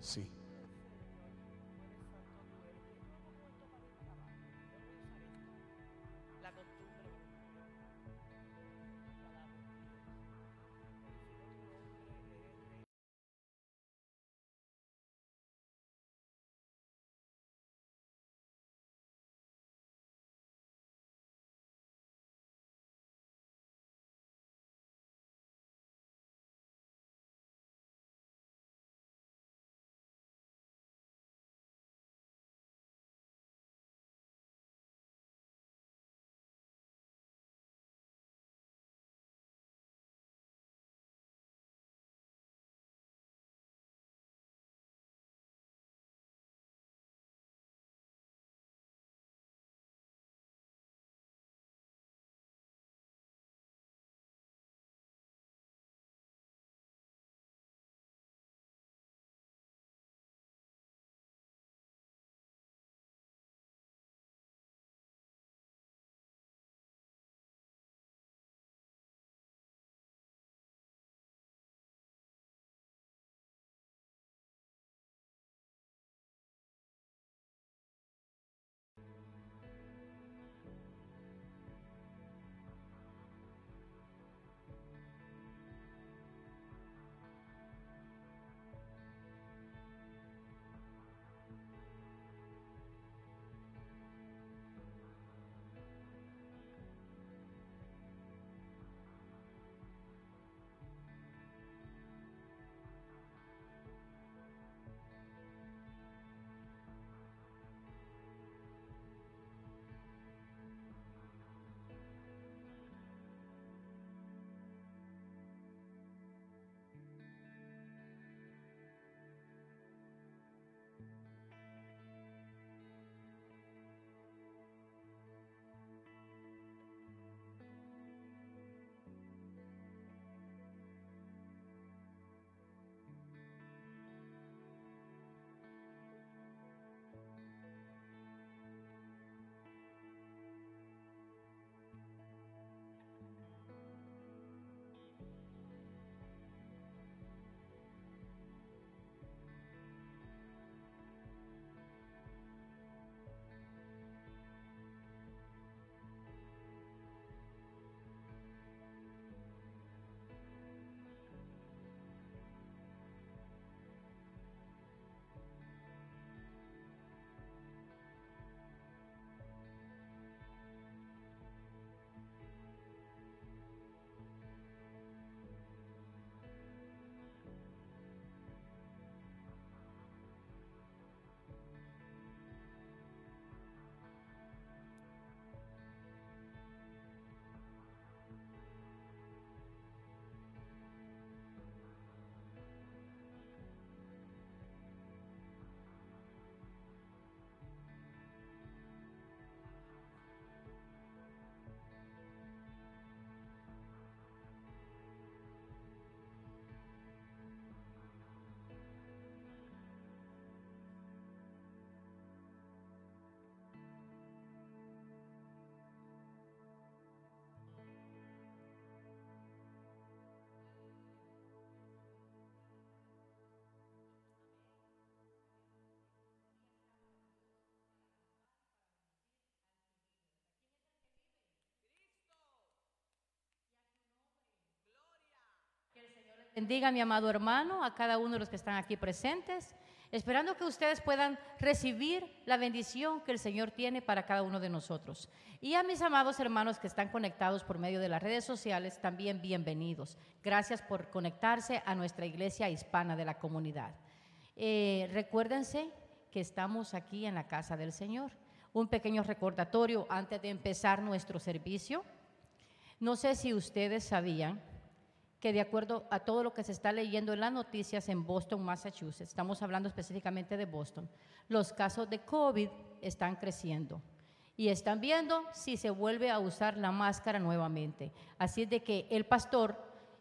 Sí. Bendiga, mi amado hermano, a cada uno de los que están aquí presentes, esperando que ustedes puedan recibir la bendición que el Señor tiene para cada uno de nosotros. Y a mis amados hermanos que están conectados por medio de las redes sociales, también bienvenidos. Gracias por conectarse a nuestra iglesia hispana de la comunidad. Eh, recuérdense que estamos aquí en la casa del Señor. Un pequeño recordatorio antes de empezar nuestro servicio. No sé si ustedes sabían que de acuerdo a todo lo que se está leyendo en las noticias en Boston, Massachusetts, estamos hablando específicamente de Boston, los casos de COVID están creciendo y están viendo si se vuelve a usar la máscara nuevamente. Así es de que el pastor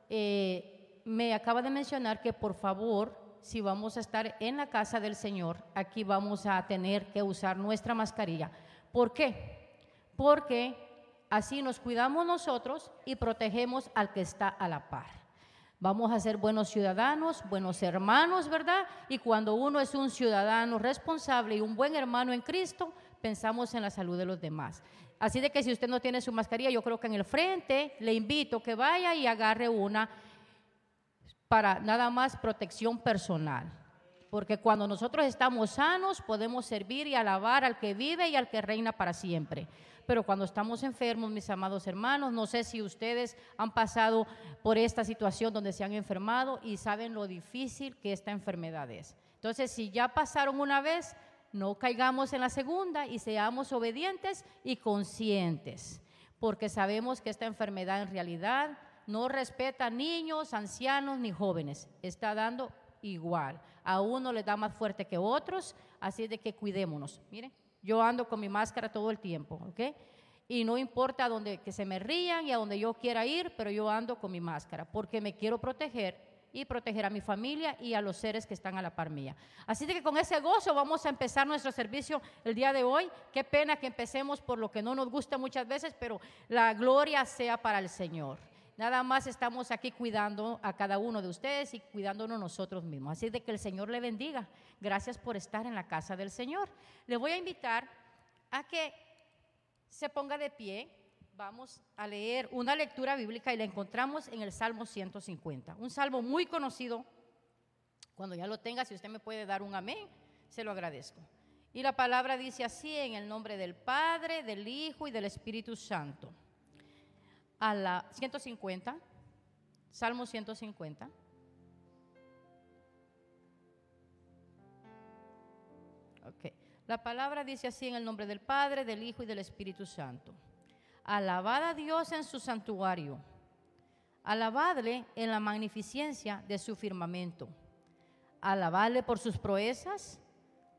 eh, me acaba de mencionar que por favor, si vamos a estar en la casa del Señor, aquí vamos a tener que usar nuestra mascarilla. ¿Por qué? Porque Así nos cuidamos nosotros y protegemos al que está a la par. Vamos a ser buenos ciudadanos, buenos hermanos, ¿verdad? Y cuando uno es un ciudadano responsable y un buen hermano en Cristo, pensamos en la salud de los demás. Así de que si usted no tiene su mascarilla, yo creo que en el frente le invito que vaya y agarre una para nada más protección personal. Porque cuando nosotros estamos sanos, podemos servir y alabar al que vive y al que reina para siempre pero cuando estamos enfermos, mis amados hermanos, no sé si ustedes han pasado por esta situación donde se han enfermado y saben lo difícil que esta enfermedad es. Entonces, si ya pasaron una vez, no caigamos en la segunda y seamos obedientes y conscientes, porque sabemos que esta enfermedad en realidad no respeta niños, ancianos ni jóvenes, está dando igual. A uno le da más fuerte que otros, así de que cuidémonos. Miren. Yo ando con mi máscara todo el tiempo, ¿ok? Y no importa a donde que se me rían y a donde yo quiera ir, pero yo ando con mi máscara porque me quiero proteger y proteger a mi familia y a los seres que están a la par mía. Así que con ese gozo vamos a empezar nuestro servicio el día de hoy. Qué pena que empecemos por lo que no nos gusta muchas veces, pero la gloria sea para el Señor. Nada más estamos aquí cuidando a cada uno de ustedes y cuidándonos nosotros mismos. Así de que el Señor le bendiga. Gracias por estar en la casa del Señor. Le voy a invitar a que se ponga de pie. Vamos a leer una lectura bíblica y la encontramos en el Salmo 150. Un salmo muy conocido. Cuando ya lo tenga, si usted me puede dar un amén, se lo agradezco. Y la palabra dice así en el nombre del Padre, del Hijo y del Espíritu Santo a la 150, Salmo 150. Okay. La palabra dice así en el nombre del Padre, del Hijo y del Espíritu Santo. Alabad a Dios en su santuario. Alabadle en la magnificencia de su firmamento. Alabadle por sus proezas.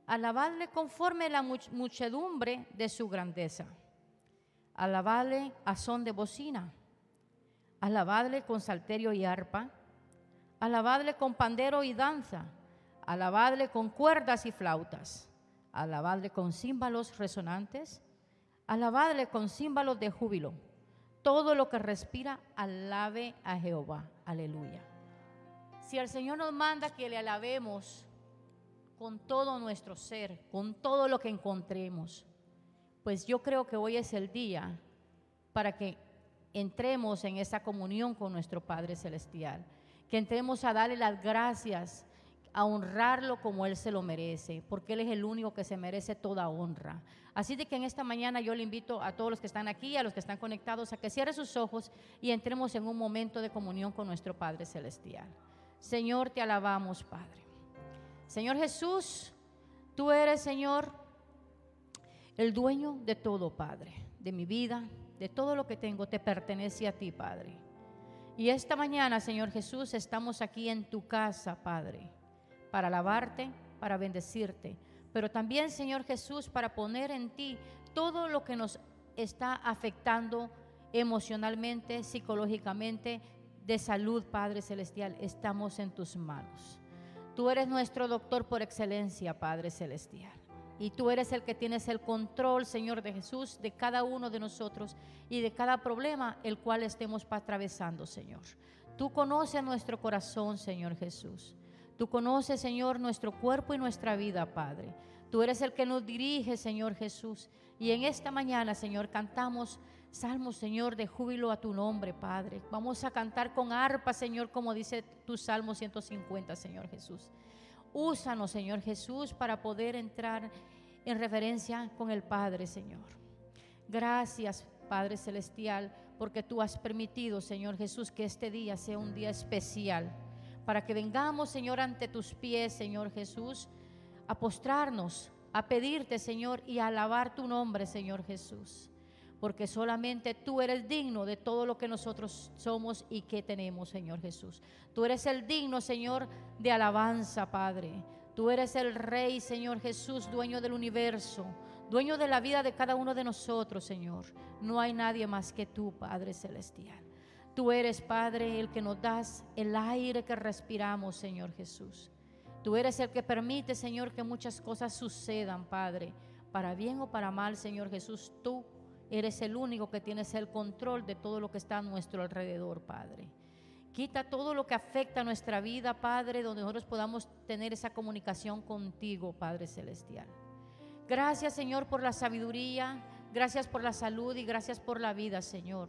Alabadle conforme la muchedumbre de su grandeza alabadle a son de bocina, alabadle con salterio y arpa, alabadle con pandero y danza, alabadle con cuerdas y flautas, alabadle con címbalos resonantes, alabadle con címbalos de júbilo. Todo lo que respira, alabe a Jehová. Aleluya. Si el Señor nos manda que le alabemos con todo nuestro ser, con todo lo que encontremos, pues yo creo que hoy es el día para que entremos en esa comunión con nuestro Padre Celestial, que entremos a darle las gracias, a honrarlo como Él se lo merece, porque Él es el único que se merece toda honra. Así de que en esta mañana yo le invito a todos los que están aquí, a los que están conectados, a que cierren sus ojos y entremos en un momento de comunión con nuestro Padre Celestial. Señor, te alabamos, Padre. Señor Jesús, tú eres, Señor, el dueño de todo, Padre, de mi vida, de todo lo que tengo, te pertenece a ti, Padre. Y esta mañana, Señor Jesús, estamos aquí en tu casa, Padre, para alabarte, para bendecirte, pero también, Señor Jesús, para poner en ti todo lo que nos está afectando emocionalmente, psicológicamente, de salud, Padre Celestial, estamos en tus manos. Tú eres nuestro doctor por excelencia, Padre Celestial. Y tú eres el que tienes el control, Señor de Jesús, de cada uno de nosotros y de cada problema el cual estemos atravesando, Señor. Tú conoces nuestro corazón, Señor Jesús. Tú conoces, Señor, nuestro cuerpo y nuestra vida, Padre. Tú eres el que nos dirige, Señor Jesús. Y en esta mañana, Señor, cantamos salmos, Señor, de júbilo a tu nombre, Padre. Vamos a cantar con arpa, Señor, como dice tu Salmo 150, Señor Jesús. Úsanos, Señor Jesús, para poder entrar en referencia con el Padre, Señor. Gracias, Padre Celestial, porque tú has permitido, Señor Jesús, que este día sea un día especial, para que vengamos, Señor, ante tus pies, Señor Jesús, a postrarnos, a pedirte, Señor, y a alabar tu nombre, Señor Jesús porque solamente tú eres digno de todo lo que nosotros somos y que tenemos, Señor Jesús. Tú eres el digno, Señor, de alabanza, Padre. Tú eres el Rey, Señor Jesús, dueño del universo, dueño de la vida de cada uno de nosotros, Señor. No hay nadie más que tú, Padre Celestial. Tú eres, Padre, el que nos das el aire que respiramos, Señor Jesús. Tú eres el que permite, Señor, que muchas cosas sucedan, Padre, para bien o para mal, Señor Jesús. Tú Eres el único que tienes el control de todo lo que está a nuestro alrededor, Padre. Quita todo lo que afecta a nuestra vida, Padre, donde nosotros podamos tener esa comunicación contigo, Padre Celestial. Gracias, Señor, por la sabiduría, gracias por la salud y gracias por la vida, Señor.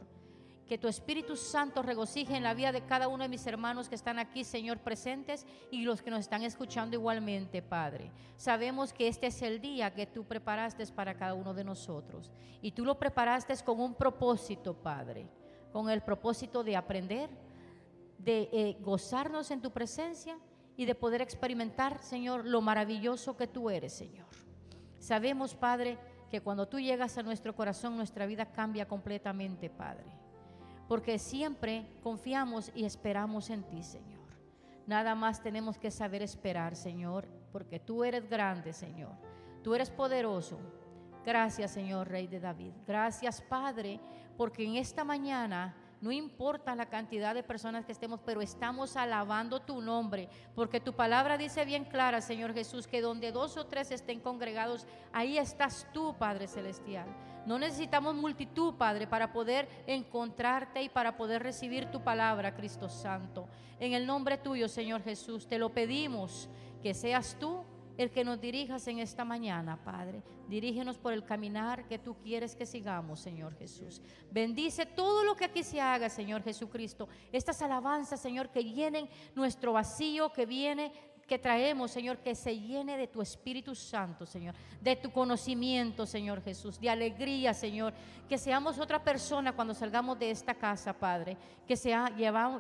Que tu Espíritu Santo regocije en la vida de cada uno de mis hermanos que están aquí, Señor, presentes y los que nos están escuchando igualmente, Padre. Sabemos que este es el día que tú preparaste para cada uno de nosotros. Y tú lo preparaste con un propósito, Padre. Con el propósito de aprender, de eh, gozarnos en tu presencia y de poder experimentar, Señor, lo maravilloso que tú eres, Señor. Sabemos, Padre, que cuando tú llegas a nuestro corazón, nuestra vida cambia completamente, Padre. Porque siempre confiamos y esperamos en ti, Señor. Nada más tenemos que saber esperar, Señor, porque tú eres grande, Señor. Tú eres poderoso. Gracias, Señor, Rey de David. Gracias, Padre, porque en esta mañana no importa la cantidad de personas que estemos, pero estamos alabando tu nombre, porque tu palabra dice bien clara, Señor Jesús, que donde dos o tres estén congregados, ahí estás tú, Padre Celestial. No necesitamos multitud, Padre, para poder encontrarte y para poder recibir tu palabra, Cristo Santo. En el nombre tuyo, Señor Jesús, te lo pedimos, que seas tú el que nos dirijas en esta mañana, Padre. Dirígenos por el caminar que tú quieres que sigamos, Señor Jesús. Bendice todo lo que aquí se haga, Señor Jesucristo. Estas alabanzas, Señor, que llenen nuestro vacío, que viene que traemos, Señor, que se llene de tu Espíritu Santo, Señor, de tu conocimiento, Señor Jesús, de alegría, Señor, que seamos otra persona cuando salgamos de esta casa, Padre, que sea,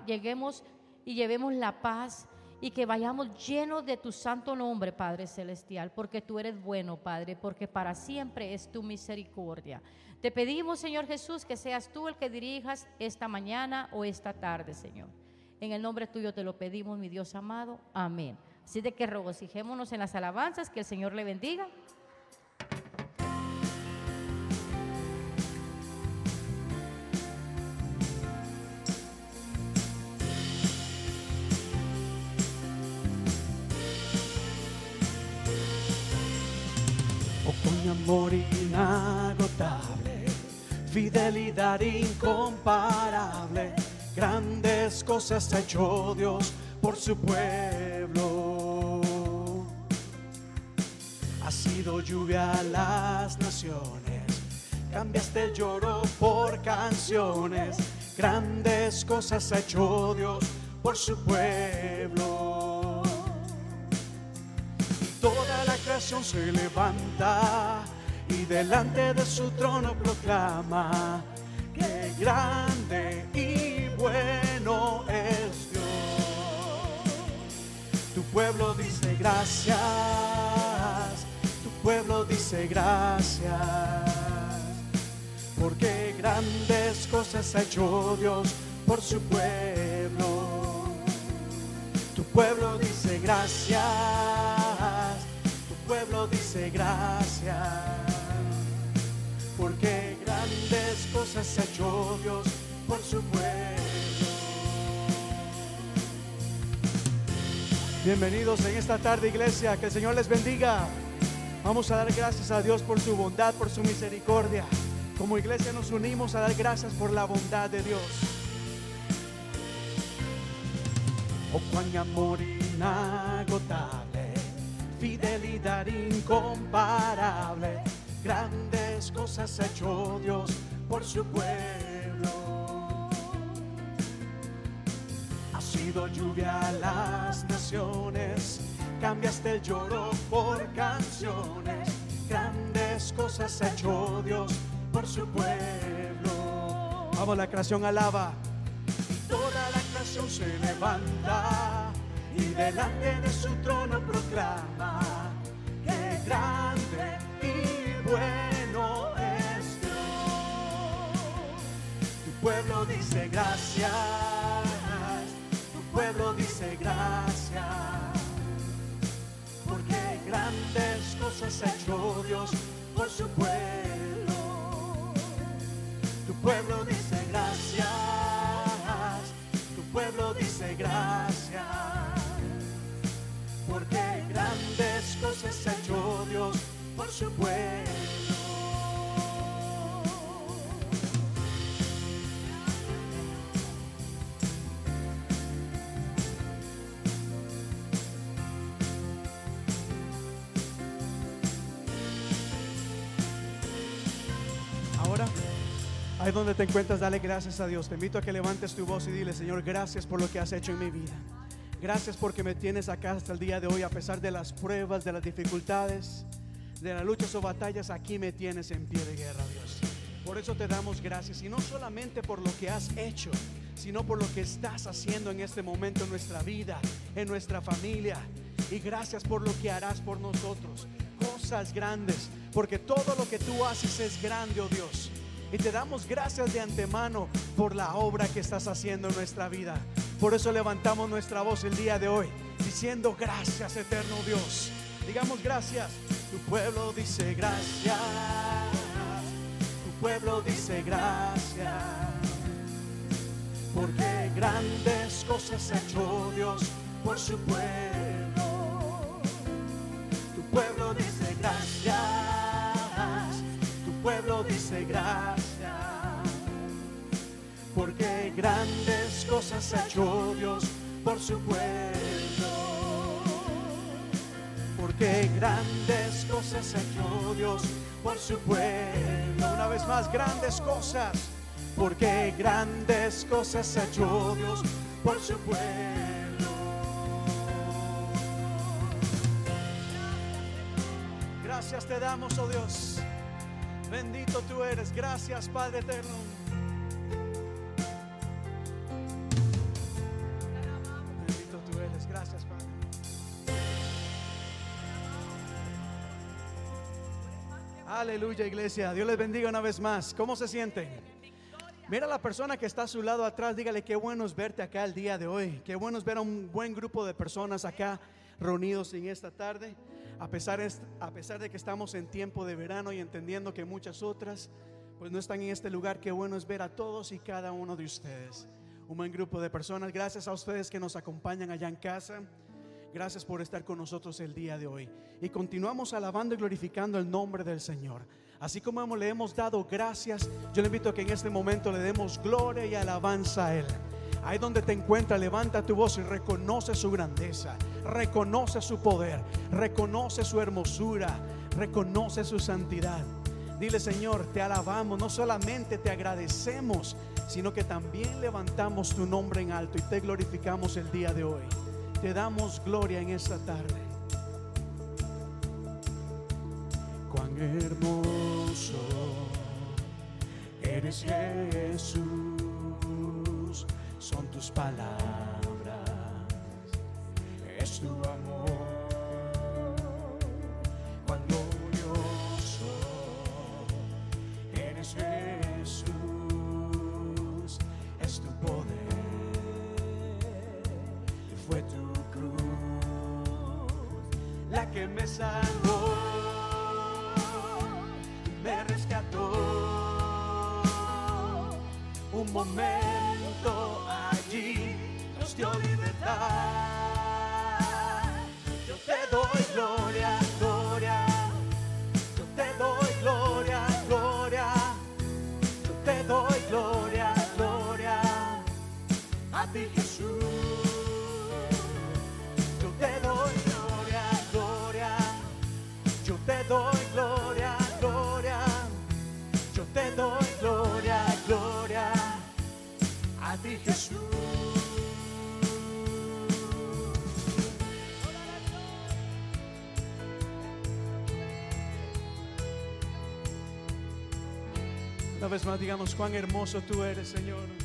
lleguemos y llevemos la paz, y que vayamos llenos de tu santo nombre, Padre Celestial, porque tú eres bueno, Padre, porque para siempre es tu misericordia. Te pedimos, Señor Jesús, que seas tú el que dirijas esta mañana o esta tarde, Señor. En el nombre tuyo te lo pedimos, mi Dios amado. Amén. Así de que regocijémonos en las alabanzas, que el Señor le bendiga. amor inagotable, fidelidad incomparable, grandes cosas ha hecho Dios por su pueblo. Ha sido lluvia a las naciones, cambiaste el lloro por canciones, grandes cosas ha hecho Dios por su pueblo. Toda la creación se levanta y delante de su trono proclama que grande y bueno es pueblo dice gracias, tu pueblo dice gracias, porque grandes cosas ha hecho Dios por su pueblo. Tu pueblo dice gracias, tu pueblo dice gracias porque grandes cosas ha hecho Dios por su pueblo. Bienvenidos en esta tarde, iglesia, que el Señor les bendiga. Vamos a dar gracias a Dios por su bondad, por su misericordia. Como iglesia nos unimos a dar gracias por la bondad de Dios. Oh, cuán amor inagotable, fidelidad incomparable Grandes cosas ha hecho Dios por su pueblo. Sido lluvia a las naciones, cambiaste el lloro por canciones. Grandes cosas ha hecho Dios por su pueblo. Vamos, la creación alaba. Toda la creación se levanta y delante de su trono proclama que grande y bueno es Dios. Tu pueblo dice gracias, pueblo dice gracias, porque grandes cosas ha hecho Dios por su pueblo. Tu pueblo dice gracias, tu pueblo dice gracias, porque grandes cosas ha hecho Dios por su pueblo. Ahí donde te encuentras, dale gracias a Dios. Te invito a que levantes tu voz y dile, Señor, gracias por lo que has hecho en mi vida. Gracias porque me tienes acá hasta el día de hoy, a pesar de las pruebas, de las dificultades, de las luchas o batallas, aquí me tienes en pie de guerra, Dios. Por eso te damos gracias y no solamente por lo que has hecho, sino por lo que estás haciendo en este momento en nuestra vida, en nuestra familia. Y gracias por lo que harás por nosotros. Cosas grandes, porque todo lo que tú haces es grande, oh Dios. Y te damos gracias de antemano por la obra que estás haciendo en nuestra vida. Por eso levantamos nuestra voz el día de hoy, diciendo gracias, eterno Dios. Digamos gracias. Tu pueblo dice gracias. Tu pueblo dice gracias. Porque grandes cosas ha hecho Dios por su pueblo. Tu pueblo dice gracias. Pueblo dice gracias porque grandes cosas ha hecho Dios por su pueblo. Porque grandes cosas ha hecho Dios por su pueblo. Una vez más, grandes cosas. Porque grandes cosas ha hecho Dios por su pueblo. Gracias te damos, oh Dios. Bendito tú eres. Gracias, Padre eterno. Bendito tú eres. Gracias, Padre. Aleluya, iglesia. Dios les bendiga una vez más. ¿Cómo se sienten? Mira a la persona que está a su lado atrás, dígale qué bueno es verte acá el día de hoy. Qué bueno es ver a un buen grupo de personas acá reunidos en esta tarde. A pesar, es- a pesar de que estamos en tiempo de verano y entendiendo que muchas otras pues no están en este lugar, qué bueno es ver a todos y cada uno de ustedes. Un buen grupo de personas. Gracias a ustedes que nos acompañan allá en casa. Gracias por estar con nosotros el día de hoy. Y continuamos alabando y glorificando el nombre del Señor. Así como le hemos dado gracias, yo le invito a que en este momento le demos gloria y alabanza a Él. Ahí donde te encuentras, levanta tu voz y reconoce su grandeza, reconoce su poder, reconoce su hermosura, reconoce su santidad. Dile, Señor, te alabamos, no solamente te agradecemos, sino que también levantamos tu nombre en alto y te glorificamos el día de hoy. Te damos gloria en esta tarde. Cuán hermoso eres Jesús, son tus palabras, es vez más digamos cuán hermoso tú eres, Señor.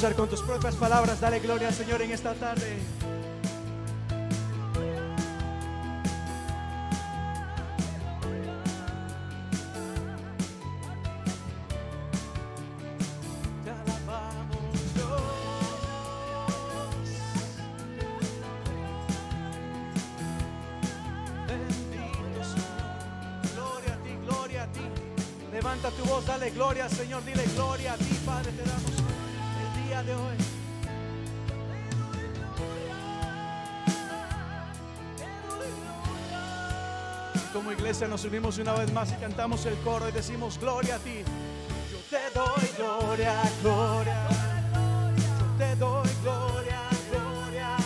Con tus propias palabras, dale gloria al Señor en esta tarde. Nos unimos una vez más y cantamos el coro y decimos gloria a ti. Yo te doy gloria, gloria. Yo te doy gloria, gloria.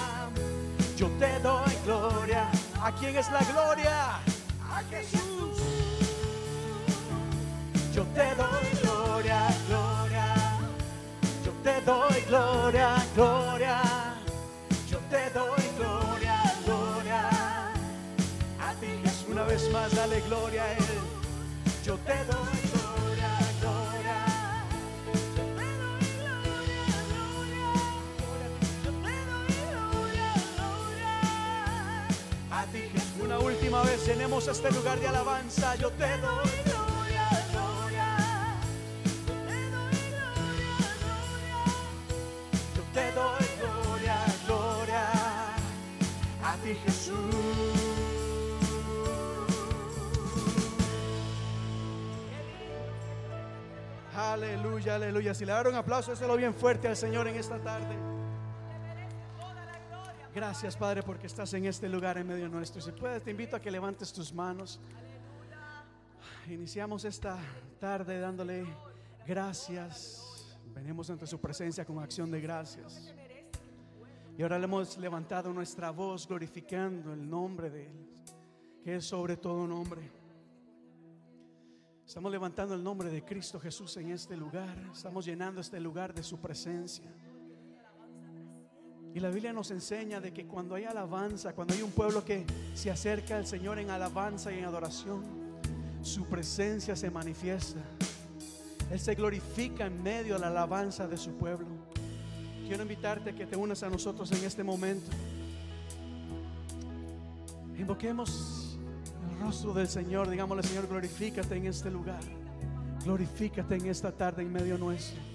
Yo te doy gloria. ¿A quién es la gloria? A Jesús. Yo te doy gloria, gloria. Yo te doy gloria. Llenemos este lugar de alabanza. Yo te doy gloria, gloria. Yo te doy gloria, gloria. A ti Jesús. Aleluya, aleluya. Si le un aplauso, déselo bien fuerte al Señor en esta tarde. Gracias, Padre, porque estás en este lugar en medio nuestro. Si puedes, te invito a que levantes tus manos. Iniciamos esta tarde dándole gracias. Venimos ante su presencia con acción de gracias. Y ahora le hemos levantado nuestra voz glorificando el nombre de Él, que es sobre todo nombre. Estamos levantando el nombre de Cristo Jesús en este lugar. Estamos llenando este lugar de su presencia. Y la Biblia nos enseña de que cuando hay alabanza, cuando hay un pueblo que se acerca al Señor en alabanza y en adoración, su presencia se manifiesta. Él se glorifica en medio de la alabanza de su pueblo. Quiero invitarte a que te unas a nosotros en este momento. Invoquemos el rostro del Señor. Digámosle, Señor, glorifícate en este lugar. Glorifícate en esta tarde en medio nuestro.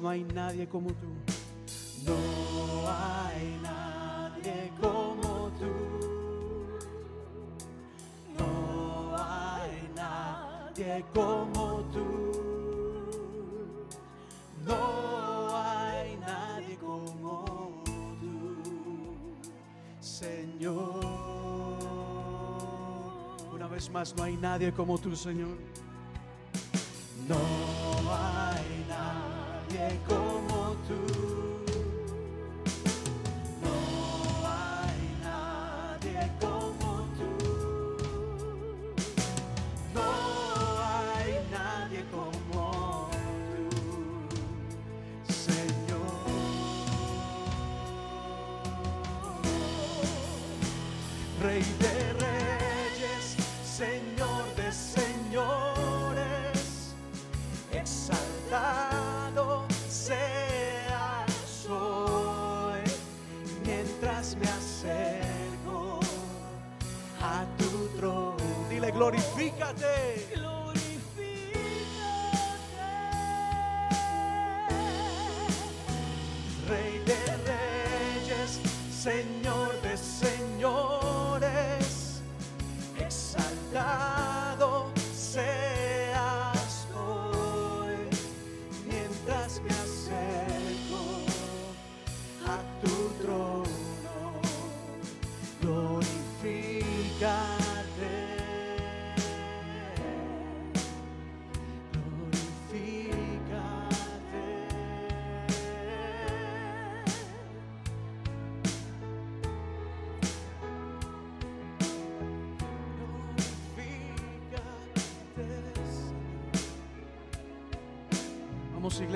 No hay nadie como tú. No hay nadie como tú. No hay nadie como tú. No hay nadie como tú, Señor. Una vez más, no hay nadie como tú, Señor. Señor.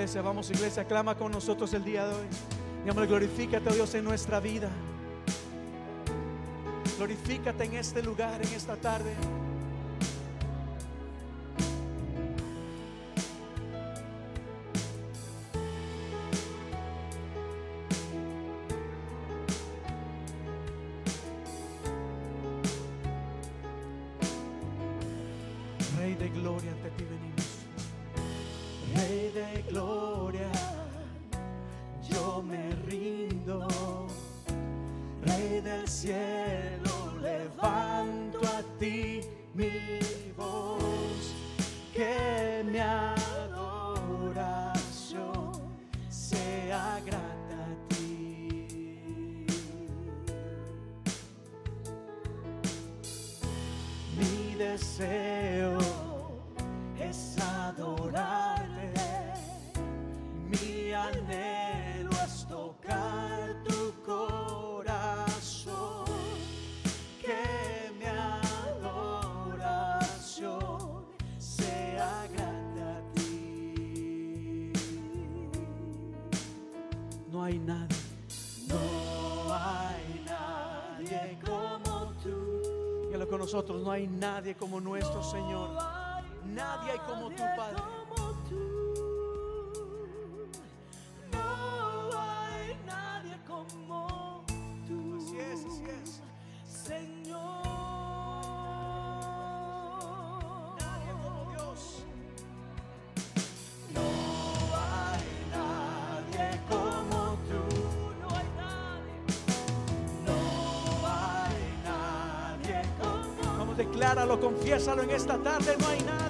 Iglesia, vamos iglesia, clama con nosotros el día de hoy. Dígame, glorifícate, oh Dios, en nuestra vida. Glorifícate en este lugar, en esta tarde. Señor. Decláralo, confiésalo en esta tarde. No hay nadie.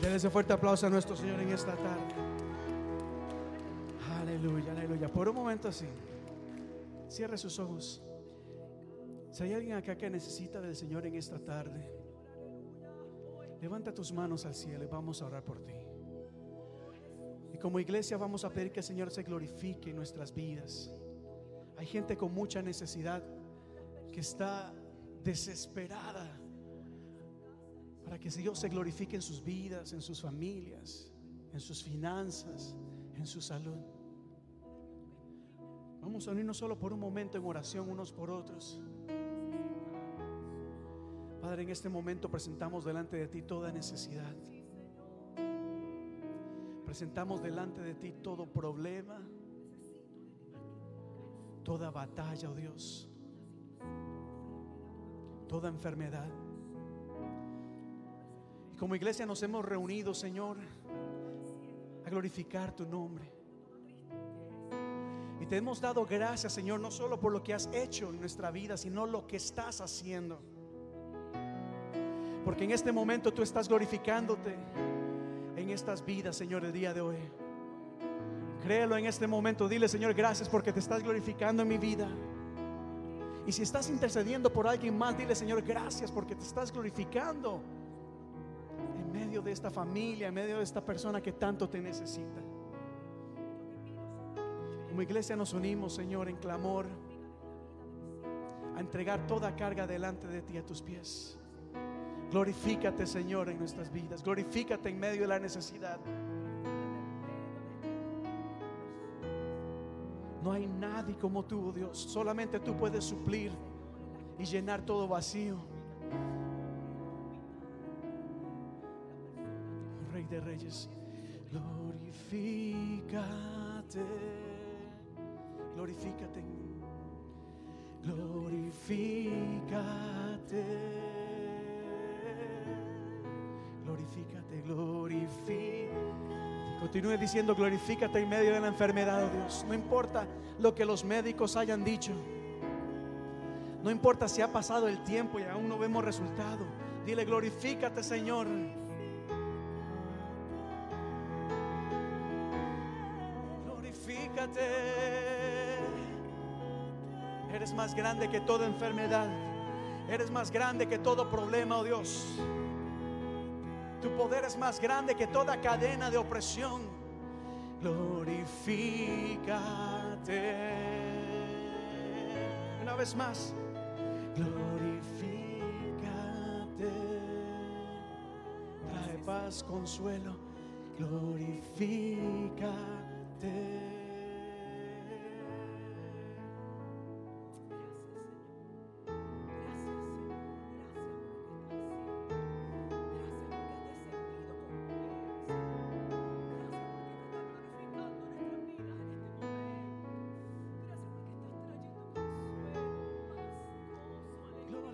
Denle ese fuerte aplauso a nuestro Señor en esta tarde. Aleluya, aleluya. Por un momento así, cierre sus ojos. Si hay alguien acá que necesita del Señor en esta tarde, levanta tus manos al cielo y vamos a orar por ti. Y como iglesia vamos a pedir que el Señor se glorifique en nuestras vidas. Hay gente con mucha necesidad que está desesperada para que Dios se glorifique en sus vidas, en sus familias, en sus finanzas, en su salud. Vamos a unirnos solo por un momento en oración unos por otros. Padre, en este momento presentamos delante de ti toda necesidad. Presentamos delante de ti todo problema, toda batalla, oh Dios, toda enfermedad. Como iglesia nos hemos reunido, Señor, a glorificar tu nombre. Y te hemos dado gracias, Señor, no solo por lo que has hecho en nuestra vida, sino lo que estás haciendo. Porque en este momento tú estás glorificándote en estas vidas, Señor, el día de hoy. Créelo en este momento. Dile, Señor, gracias porque te estás glorificando en mi vida. Y si estás intercediendo por alguien más, dile, Señor, gracias porque te estás glorificando medio de esta familia, en medio de esta persona que tanto te necesita. Como iglesia nos unimos, Señor, en clamor a entregar toda carga delante de ti a tus pies. Glorifícate, Señor, en nuestras vidas. Glorifícate en medio de la necesidad. No hay nadie como tú, oh Dios. Solamente tú puedes suplir y llenar todo vacío. De Reyes, glorifícate. Glorifícate. Glorifícate. Glorifícate, glorifícate. Continúe diciendo, glorifícate en medio de la enfermedad, oh Dios. No importa lo que los médicos hayan dicho. No importa si ha pasado el tiempo y aún no vemos resultado. Dile, glorifícate, Señor. Eres más grande que toda enfermedad. Eres más grande que todo problema, oh Dios. Tu poder es más grande que toda cadena de opresión. Glorifícate. Una vez más. Glorifícate. Trae paz, consuelo. Glorifícate.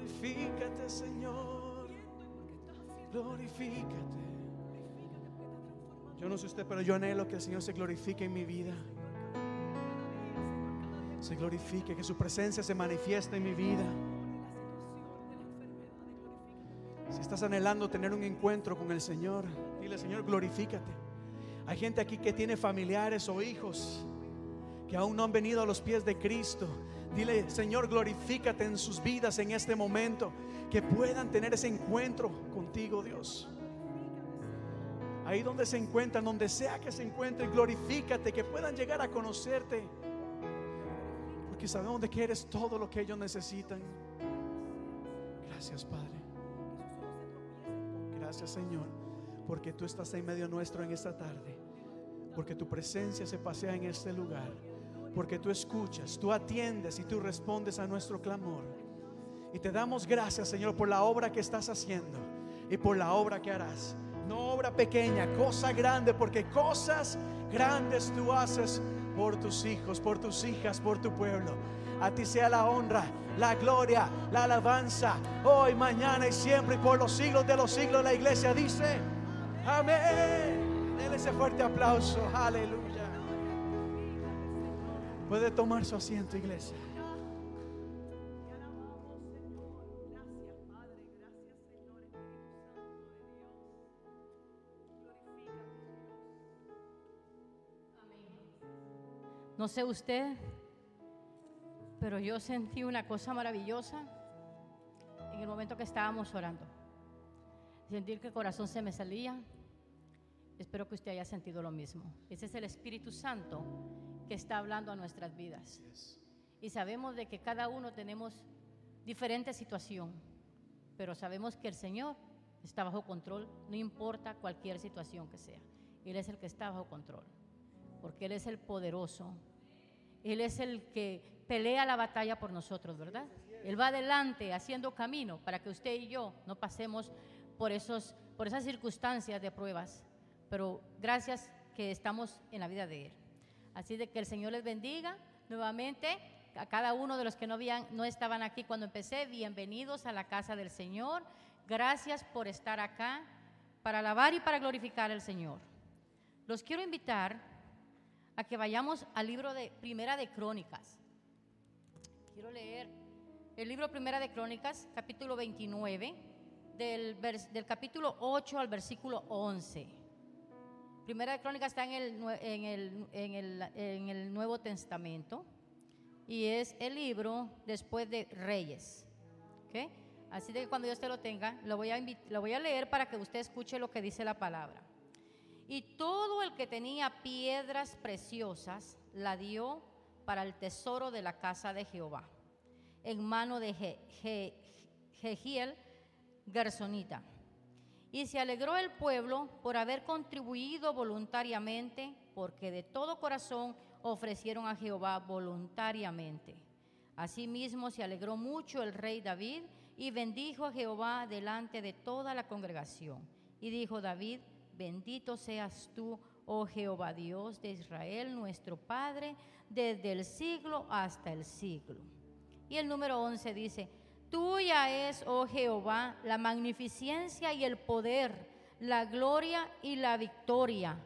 Glorifícate, Señor. Glorifícate. Yo no sé usted, pero yo anhelo que el Señor se glorifique en mi vida. Se glorifique, que su presencia se manifieste en mi vida. Si estás anhelando tener un encuentro con el Señor, dile, Señor, glorifícate. Hay gente aquí que tiene familiares o hijos que aún no han venido a los pies de Cristo. Dile, Señor, glorifícate en sus vidas en este momento. Que puedan tener ese encuentro contigo, Dios. Ahí donde se encuentran, donde sea que se encuentren, glorifícate, que puedan llegar a conocerte. Porque sabemos de que eres todo lo que ellos necesitan. Gracias, Padre. Gracias, Señor, porque tú estás en medio nuestro en esta tarde. Porque tu presencia se pasea en este lugar porque tú escuchas, tú atiendes y tú respondes a nuestro clamor. Y te damos gracias, Señor, por la obra que estás haciendo y por la obra que harás. No obra pequeña, cosa grande, porque cosas grandes tú haces por tus hijos, por tus hijas, por tu pueblo. A ti sea la honra, la gloria, la alabanza, hoy, mañana y siempre y por los siglos de los siglos. La iglesia dice, amén. Denle ese fuerte aplauso, aleluya. Puede tomar su asiento, iglesia. No sé usted, pero yo sentí una cosa maravillosa en el momento que estábamos orando. Sentir que el corazón se me salía Espero que usted haya sentido lo mismo. Ese es el Espíritu Santo que está hablando a nuestras vidas. Y sabemos de que cada uno tenemos diferente situación, pero sabemos que el Señor está bajo control, no importa cualquier situación que sea. Él es el que está bajo control, porque Él es el poderoso. Él es el que pelea la batalla por nosotros, ¿verdad? Él va adelante haciendo camino para que usted y yo no pasemos por, esos, por esas circunstancias de pruebas. Pero gracias que estamos en la vida de Él. Así de que el Señor les bendiga nuevamente a cada uno de los que no, habían, no estaban aquí cuando empecé. Bienvenidos a la casa del Señor. Gracias por estar acá para alabar y para glorificar al Señor. Los quiero invitar a que vayamos al libro de Primera de Crónicas. Quiero leer el libro Primera de Crónicas, capítulo 29, del, del capítulo 8 al versículo 11. Primera de Crónicas está en el, en el, en el, en el Nuevo Testamento y es el libro después de Reyes. ¿okay? Así que cuando yo usted lo tenga, lo voy, a lo voy a leer para que usted escuche lo que dice la palabra. Y todo el que tenía piedras preciosas la dio para el tesoro de la casa de Jehová, en mano de Jehiel Gersonita. Y se alegró el pueblo por haber contribuido voluntariamente, porque de todo corazón ofrecieron a Jehová voluntariamente. Asimismo se alegró mucho el rey David y bendijo a Jehová delante de toda la congregación. Y dijo David, bendito seas tú, oh Jehová Dios de Israel, nuestro Padre, desde el siglo hasta el siglo. Y el número 11 dice, tuya es, oh Jehová, la magnificencia y el poder, la gloria y la victoria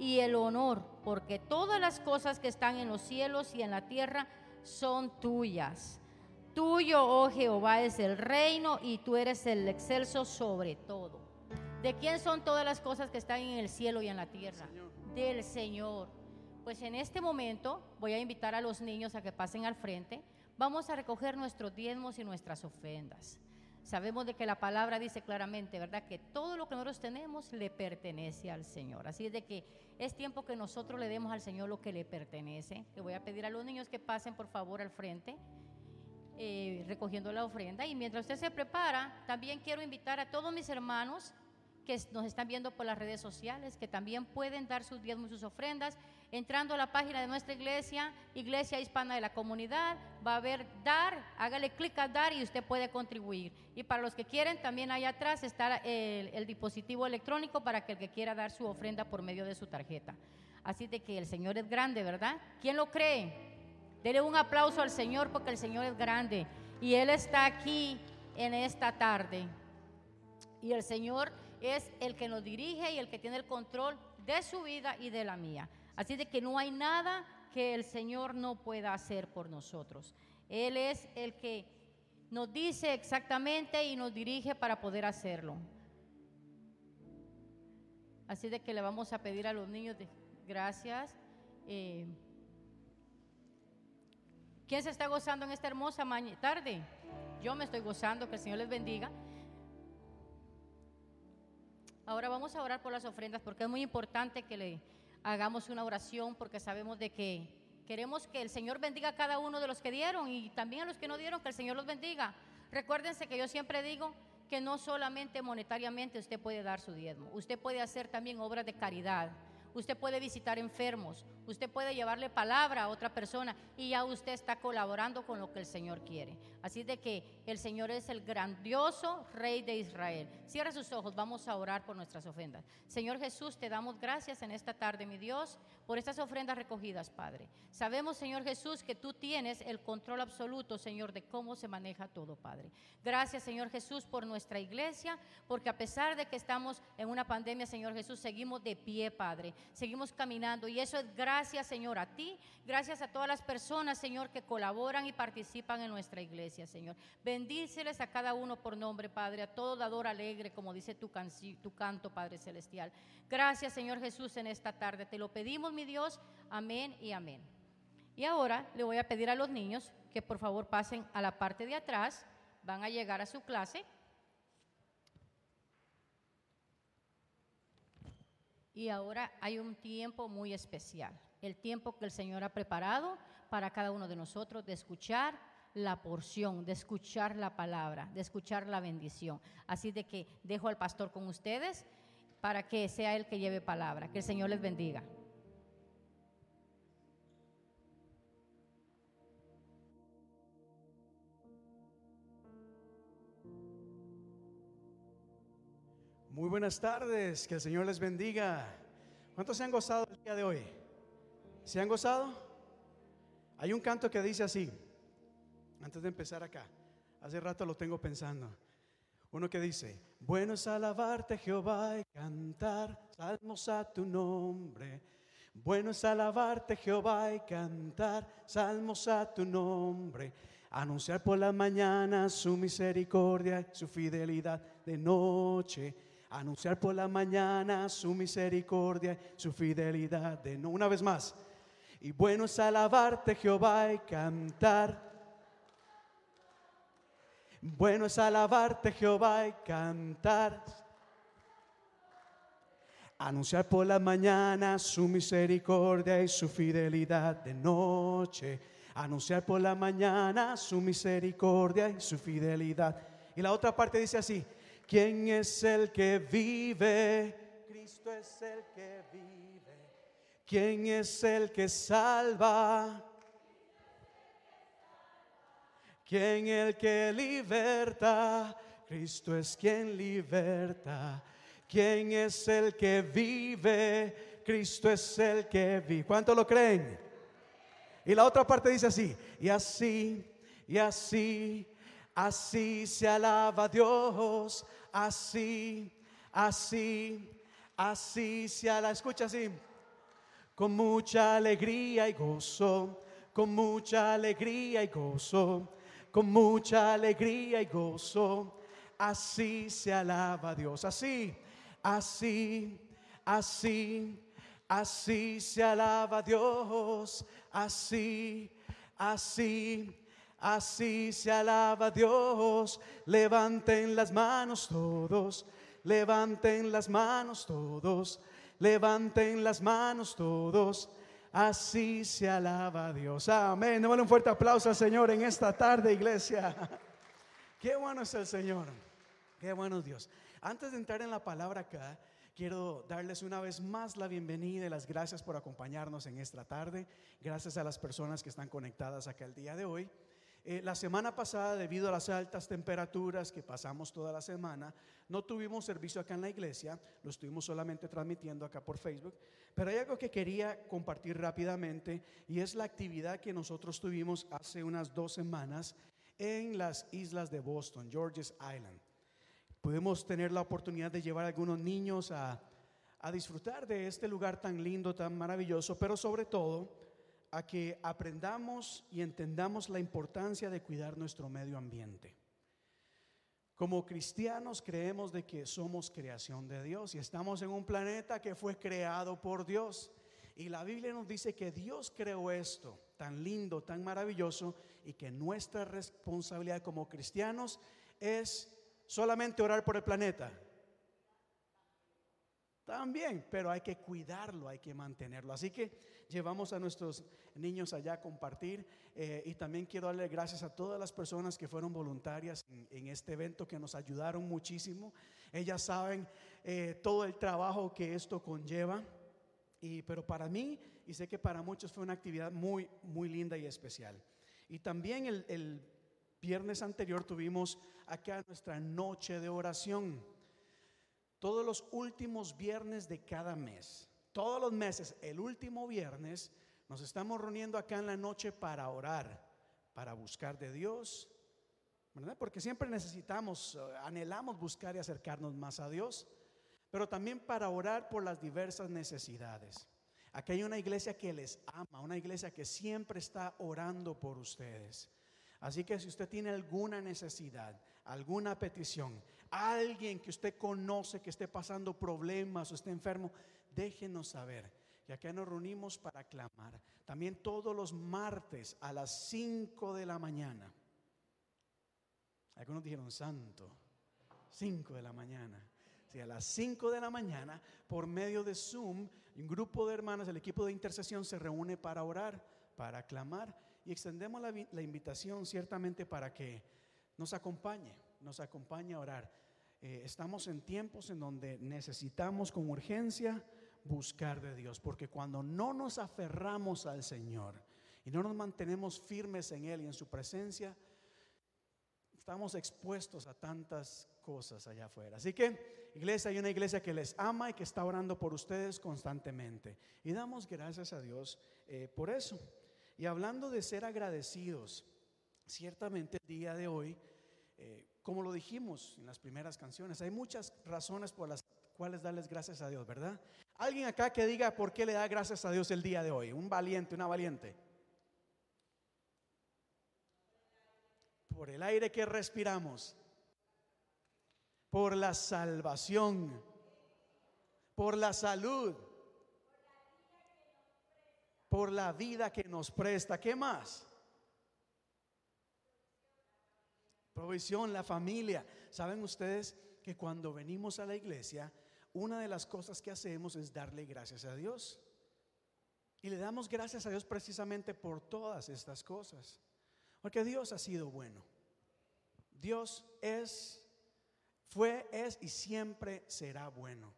y el honor, porque todas las cosas que están en los cielos y en la tierra son tuyas. Tuyo, oh Jehová, es el reino y tú eres el excelso sobre todo. ¿De quién son todas las cosas que están en el cielo y en la tierra? Del Señor. Pues en este momento voy a invitar a los niños a que pasen al frente. Vamos a recoger nuestros diezmos y nuestras ofrendas. Sabemos de que la palabra dice claramente, ¿verdad? Que todo lo que nosotros tenemos le pertenece al Señor. Así es de que es tiempo que nosotros le demos al Señor lo que le pertenece. Le voy a pedir a los niños que pasen por favor al frente. Eh, recogiendo la ofrenda. Y mientras usted se prepara, también quiero invitar a todos mis hermanos que nos están viendo por las redes sociales, que también pueden dar sus diezmos y sus ofrendas. Entrando a la página de nuestra iglesia, Iglesia Hispana de la Comunidad, va a haber dar, hágale clic a dar y usted puede contribuir. Y para los que quieren, también ahí atrás está el, el dispositivo electrónico para que el que quiera dar su ofrenda por medio de su tarjeta. Así de que el Señor es grande, ¿verdad? ¿Quién lo cree? Dele un aplauso al Señor porque el Señor es grande y Él está aquí en esta tarde. Y el Señor es el que nos dirige y el que tiene el control de su vida y de la mía. Así de que no hay nada que el Señor no pueda hacer por nosotros. Él es el que nos dice exactamente y nos dirige para poder hacerlo. Así de que le vamos a pedir a los niños de, gracias. Eh, ¿Quién se está gozando en esta hermosa tarde? Yo me estoy gozando, que el Señor les bendiga. Ahora vamos a orar por las ofrendas porque es muy importante que le hagamos una oración porque sabemos de que queremos que el Señor bendiga a cada uno de los que dieron y también a los que no dieron, que el Señor los bendiga. Recuérdense que yo siempre digo que no solamente monetariamente usted puede dar su diezmo, usted puede hacer también obras de caridad usted puede visitar enfermos, usted puede llevarle palabra a otra persona y ya usted está colaborando con lo que el Señor quiere. Así de que el Señor es el grandioso Rey de Israel. Cierra sus ojos, vamos a orar por nuestras ofrendas. Señor Jesús, te damos gracias en esta tarde, mi Dios, por estas ofrendas recogidas, Padre. Sabemos, Señor Jesús, que tú tienes el control absoluto, Señor, de cómo se maneja todo, Padre. Gracias, Señor Jesús, por nuestra iglesia, porque a pesar de que estamos en una pandemia, Señor Jesús, seguimos de pie, Padre seguimos caminando. Y eso es gracias, Señor, a ti, gracias a todas las personas, Señor, que colaboran y participan en nuestra iglesia, Señor. Bendíceles a cada uno por nombre, Padre, a todo dador alegre, como dice tu, tu canto, Padre Celestial. Gracias, Señor Jesús, en esta tarde. Te lo pedimos, mi Dios. Amén y amén. Y ahora le voy a pedir a los niños que por favor pasen a la parte de atrás. Van a llegar a su clase. Y ahora hay un tiempo muy especial, el tiempo que el Señor ha preparado para cada uno de nosotros de escuchar la porción, de escuchar la palabra, de escuchar la bendición. Así de que dejo al pastor con ustedes para que sea él que lleve palabra. Que el Señor les bendiga. Muy buenas tardes, que el Señor les bendiga. ¿Cuántos se han gozado el día de hoy? ¿Se han gozado? Hay un canto que dice así, antes de empezar acá, hace rato lo tengo pensando. Uno que dice, bueno es alabarte Jehová y cantar salmos a tu nombre. Bueno es alabarte Jehová y cantar salmos a tu nombre. Anunciar por la mañana su misericordia y su fidelidad de noche. Anunciar por la mañana su misericordia y su fidelidad de noche. Una vez más. Y bueno es alabarte Jehová y cantar bueno es alabarte Jehová y cantar. Anunciar por la mañana su misericordia y su fidelidad de noche. Anunciar por la mañana su misericordia y su fidelidad. Y la otra parte dice así, ¿quién es el que vive? Cristo es el que vive. ¿Quién es el que salva? ¿Quién el que liberta? Cristo es quien liberta. ¿Quién es el que vive? Cristo es el que vive. ¿Cuánto lo creen? Y la otra parte dice así, y así, y así, así se alaba Dios, así, así, así se alaba. Escucha así, con mucha alegría y gozo, con mucha alegría y gozo con mucha alegría y gozo. Así se alaba Dios. Así, así, así, así se alaba Dios. Así, así. Así se alaba Dios. Levanten las manos todos. Levanten las manos todos. Levanten las manos todos. Así se alaba Dios. Amén. Démosle un fuerte aplauso al Señor en esta tarde, iglesia. Qué bueno es el Señor. Qué bueno es Dios. Antes de entrar en la palabra acá, quiero darles una vez más la bienvenida y las gracias por acompañarnos en esta tarde. Gracias a las personas que están conectadas acá el día de hoy. Eh, la semana pasada, debido a las altas temperaturas que pasamos toda la semana, no tuvimos servicio acá en la iglesia, lo estuvimos solamente transmitiendo acá por Facebook, pero hay algo que quería compartir rápidamente y es la actividad que nosotros tuvimos hace unas dos semanas en las islas de Boston, Georges Island. Pudimos tener la oportunidad de llevar a algunos niños a, a disfrutar de este lugar tan lindo, tan maravilloso, pero sobre todo a que aprendamos y entendamos la importancia de cuidar nuestro medio ambiente. Como cristianos creemos de que somos creación de Dios y estamos en un planeta que fue creado por Dios. Y la Biblia nos dice que Dios creó esto tan lindo, tan maravilloso y que nuestra responsabilidad como cristianos es solamente orar por el planeta. También, pero hay que cuidarlo, hay que mantenerlo. Así que llevamos a nuestros niños allá a compartir eh, y también quiero darle gracias a todas las personas que fueron voluntarias en, este evento que nos ayudaron muchísimo. Ellas saben eh, todo el trabajo que esto conlleva, y, pero para mí y sé que para muchos fue una actividad muy, muy linda y especial. Y también el, el viernes anterior tuvimos acá nuestra noche de oración todos los últimos viernes de cada mes. Todos los meses, el último viernes, nos estamos reuniendo acá en la noche para orar, para buscar de Dios, ¿verdad? Porque siempre necesitamos, eh, anhelamos buscar y acercarnos más a Dios, pero también para orar por las diversas necesidades. Aquí hay una iglesia que les ama, una iglesia que siempre está orando por ustedes. Así que si usted tiene alguna necesidad, alguna petición, alguien que usted conoce que esté pasando problemas o esté enfermo, déjenos saber. Y acá nos reunimos para clamar. También todos los martes a las 5 de la mañana. Algunos dijeron santo. 5 de la mañana. Sí, a las 5 de la mañana, por medio de Zoom, un grupo de hermanas, el equipo de intercesión se reúne para orar, para clamar y extendemos la invitación ciertamente para que nos acompañe, nos acompañe a orar. Eh, estamos en tiempos en donde necesitamos con urgencia buscar de Dios, porque cuando no nos aferramos al Señor y no nos mantenemos firmes en Él y en su presencia, estamos expuestos a tantas cosas allá afuera. Así que, iglesia, hay una iglesia que les ama y que está orando por ustedes constantemente. Y damos gracias a Dios eh, por eso. Y hablando de ser agradecidos, ciertamente el día de hoy, eh, como lo dijimos en las primeras canciones, hay muchas razones por las cuales darles gracias a Dios, ¿verdad? Alguien acá que diga por qué le da gracias a Dios el día de hoy, un valiente, una valiente. por el aire que respiramos, por la salvación, por la salud, por la vida que nos presta. ¿Qué más? Provisión, la familia. ¿Saben ustedes que cuando venimos a la iglesia, una de las cosas que hacemos es darle gracias a Dios? Y le damos gracias a Dios precisamente por todas estas cosas. Porque Dios ha sido bueno. Dios es, fue, es y siempre será bueno.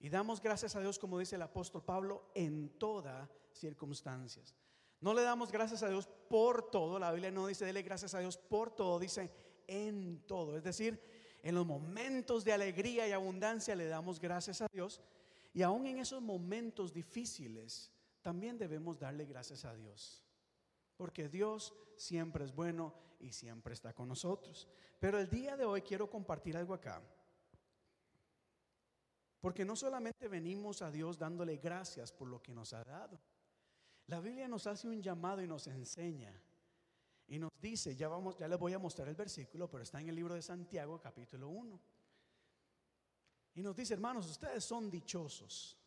Y damos gracias a Dios, como dice el apóstol Pablo, en todas circunstancias. No le damos gracias a Dios por todo. La Biblia no dice dele gracias a Dios por todo, dice en todo. Es decir, en los momentos de alegría y abundancia le damos gracias a Dios. Y aún en esos momentos difíciles, también debemos darle gracias a Dios. Porque Dios siempre es bueno y siempre está con nosotros. Pero el día de hoy quiero compartir algo acá. Porque no solamente venimos a Dios dándole gracias por lo que nos ha dado. La Biblia nos hace un llamado y nos enseña. Y nos dice, ya vamos, ya les voy a mostrar el versículo, pero está en el libro de Santiago, capítulo 1. Y nos dice, hermanos, ustedes son dichosos.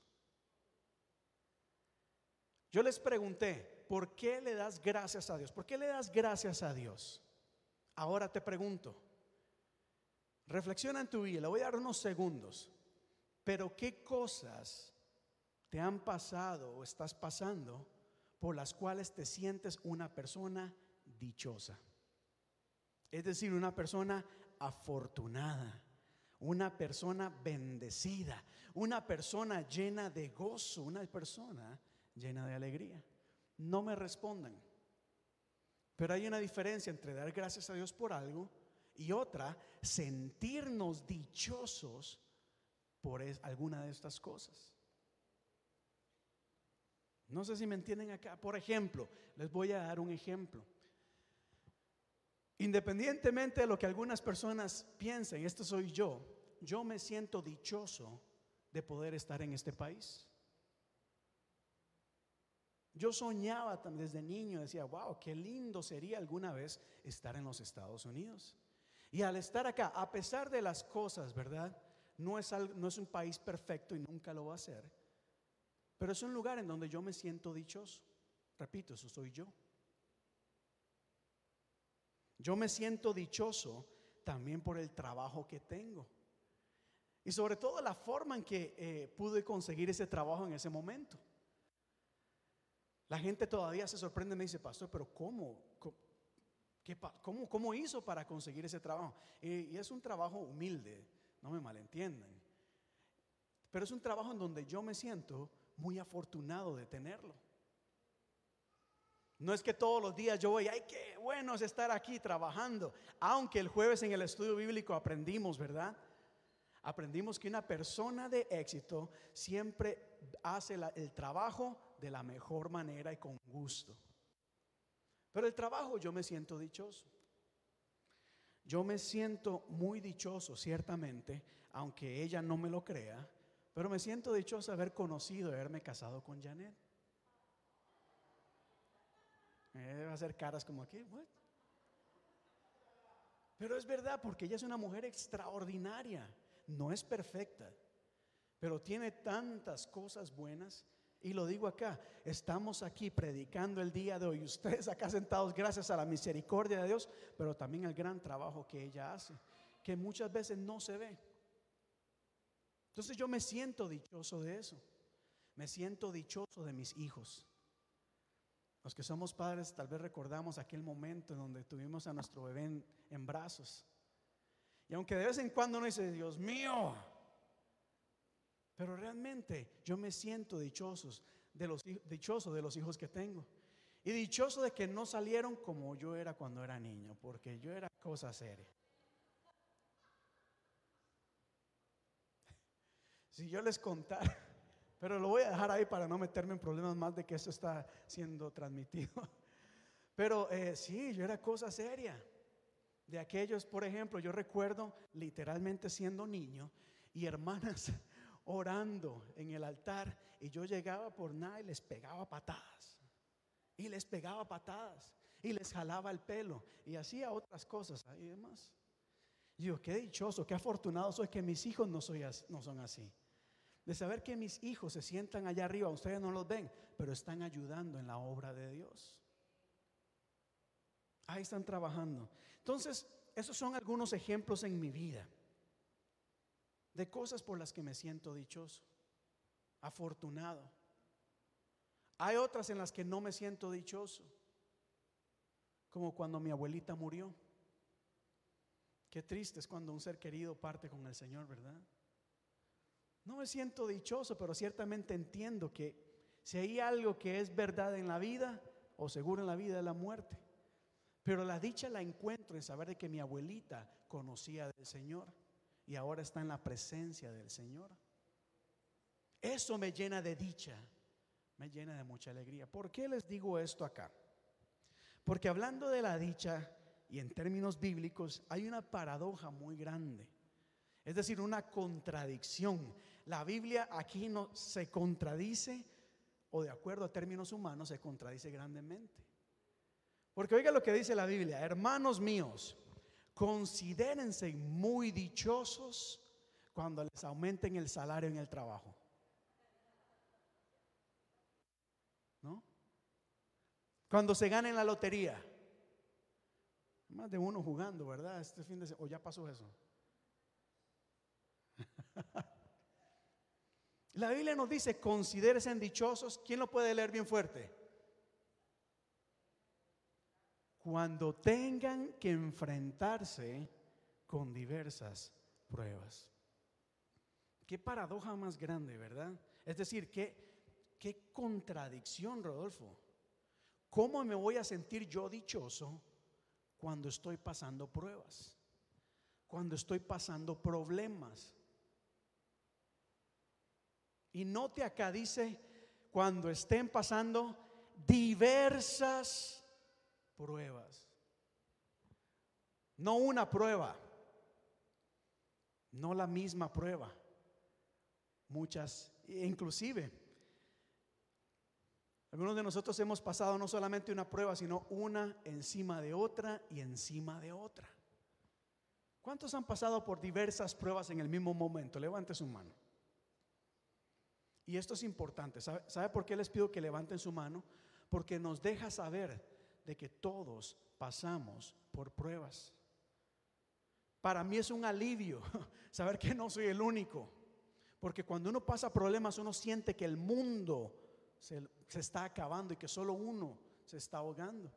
Yo les pregunté, ¿por qué le das gracias a Dios? ¿Por qué le das gracias a Dios? Ahora te pregunto, reflexiona en tu vida, le voy a dar unos segundos, pero ¿qué cosas te han pasado o estás pasando por las cuales te sientes una persona dichosa? Es decir, una persona afortunada, una persona bendecida, una persona llena de gozo, una persona llena de alegría. No me respondan. Pero hay una diferencia entre dar gracias a Dios por algo y otra, sentirnos dichosos por alguna de estas cosas. No sé si me entienden acá. Por ejemplo, les voy a dar un ejemplo. Independientemente de lo que algunas personas piensen, esto soy yo, yo me siento dichoso de poder estar en este país. Yo soñaba desde niño, decía, wow, qué lindo sería alguna vez estar en los Estados Unidos. Y al estar acá, a pesar de las cosas, ¿verdad? No es, no es un país perfecto y nunca lo va a ser. Pero es un lugar en donde yo me siento dichoso. Repito, eso soy yo. Yo me siento dichoso también por el trabajo que tengo. Y sobre todo la forma en que eh, pude conseguir ese trabajo en ese momento. La gente todavía se sorprende y me dice, pastor, pero ¿cómo? ¿Cómo, hizo para conseguir ese trabajo? Y, y es un trabajo humilde, no me malentiendan. Pero es un trabajo en donde yo me siento muy afortunado de tenerlo. No es que todos los días yo voy, ay, qué bueno es estar aquí trabajando. Aunque el jueves en el estudio bíblico aprendimos, ¿verdad? Aprendimos que una persona de éxito siempre hace el trabajo de la mejor manera y con gusto. Pero el trabajo yo me siento dichoso. Yo me siento muy dichoso, ciertamente, aunque ella no me lo crea, pero me siento dichoso haber conocido, haberme casado con Janet. Eh, Debe hacer caras como aquí, "What?". Pero es verdad, porque ella es una mujer extraordinaria. No es perfecta, pero tiene tantas cosas buenas. Y lo digo acá, estamos aquí predicando el día de hoy. Ustedes acá sentados gracias a la misericordia de Dios, pero también al gran trabajo que ella hace, que muchas veces no se ve. Entonces yo me siento dichoso de eso. Me siento dichoso de mis hijos. Los que somos padres tal vez recordamos aquel momento en donde tuvimos a nuestro bebé en, en brazos. Y aunque de vez en cuando uno dice, Dios mío, pero realmente yo me siento dichosos de los, dichoso de los hijos que tengo. Y dichoso de que no salieron como yo era cuando era niño, porque yo era cosa seria. Si yo les contara, pero lo voy a dejar ahí para no meterme en problemas más de que eso está siendo transmitido. Pero eh, sí, yo era cosa seria. De aquellos, por ejemplo, yo recuerdo literalmente siendo niño y hermanas orando en el altar y yo llegaba por nada y les pegaba patadas. Y les pegaba patadas y les jalaba el pelo y hacía otras cosas y demás. Y yo, qué dichoso, qué afortunado soy que mis hijos no, soy, no son así de saber que mis hijos se sientan allá arriba, ustedes no los ven, pero están ayudando en la obra de Dios. Ahí están trabajando. Entonces, esos son algunos ejemplos en mi vida de cosas por las que me siento dichoso, afortunado. Hay otras en las que no me siento dichoso, como cuando mi abuelita murió. Qué triste es cuando un ser querido parte con el Señor, ¿verdad? No me siento dichoso, pero ciertamente entiendo que si hay algo que es verdad en la vida, o seguro en la vida, es la muerte. Pero la dicha la encuentro en saber de que mi abuelita conocía del Señor y ahora está en la presencia del Señor. Eso me llena de dicha, me llena de mucha alegría. ¿Por qué les digo esto acá? Porque hablando de la dicha y en términos bíblicos hay una paradoja muy grande. Es decir, una contradicción. La Biblia aquí no se contradice o de acuerdo a términos humanos se contradice grandemente. Porque oiga lo que dice la Biblia, hermanos míos, considérense muy dichosos cuando les aumenten el salario en el trabajo. ¿No? Cuando se gane la lotería. Más de uno jugando, ¿verdad? Este fin de semana, o ya pasó eso. La Biblia nos dice, considérense dichosos. ¿Quién lo puede leer bien fuerte? Cuando tengan que enfrentarse con diversas pruebas. Qué paradoja más grande, ¿verdad? Es decir, qué, qué contradicción, Rodolfo. ¿Cómo me voy a sentir yo dichoso cuando estoy pasando pruebas? Cuando estoy pasando problemas. Y note acá, dice, cuando estén pasando diversas pruebas. No una prueba, no la misma prueba. Muchas, inclusive, algunos de nosotros hemos pasado no solamente una prueba, sino una encima de otra y encima de otra. ¿Cuántos han pasado por diversas pruebas en el mismo momento? Levante su mano. Y esto es importante. ¿Sabe, por qué les pido que levanten su mano? Porque nos deja saber de que todos pasamos por pruebas. Para mí es un alivio saber que no soy el único. Porque cuando uno pasa problemas, uno siente que el mundo se, se, está acabando y que solo uno se está ahogando.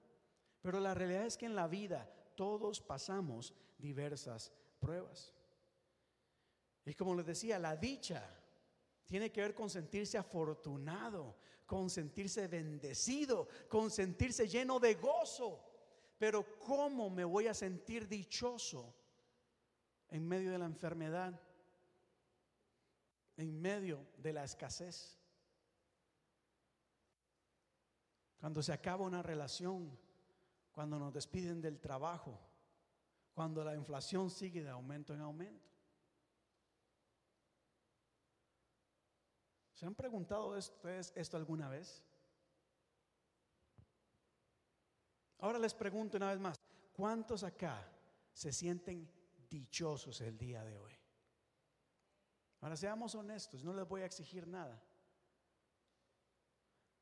Pero la realidad es que en la vida todos pasamos diversas pruebas. Y como les decía, la dicha tiene que ver con sentirse afortunado, con sentirse bendecido, con sentirse lleno de gozo. Pero ¿cómo me voy a sentir dichoso en medio de la enfermedad? En medio de la escasez. Cuando se acaba una relación, cuando nos despiden del trabajo, cuando la inflación sigue de aumento en aumento. ¿Se han preguntado ustedes esto alguna vez? Ahora les pregunto una vez más, ¿cuántos acá se sienten dichosos el día de hoy? Ahora seamos honestos, no les voy a exigir nada.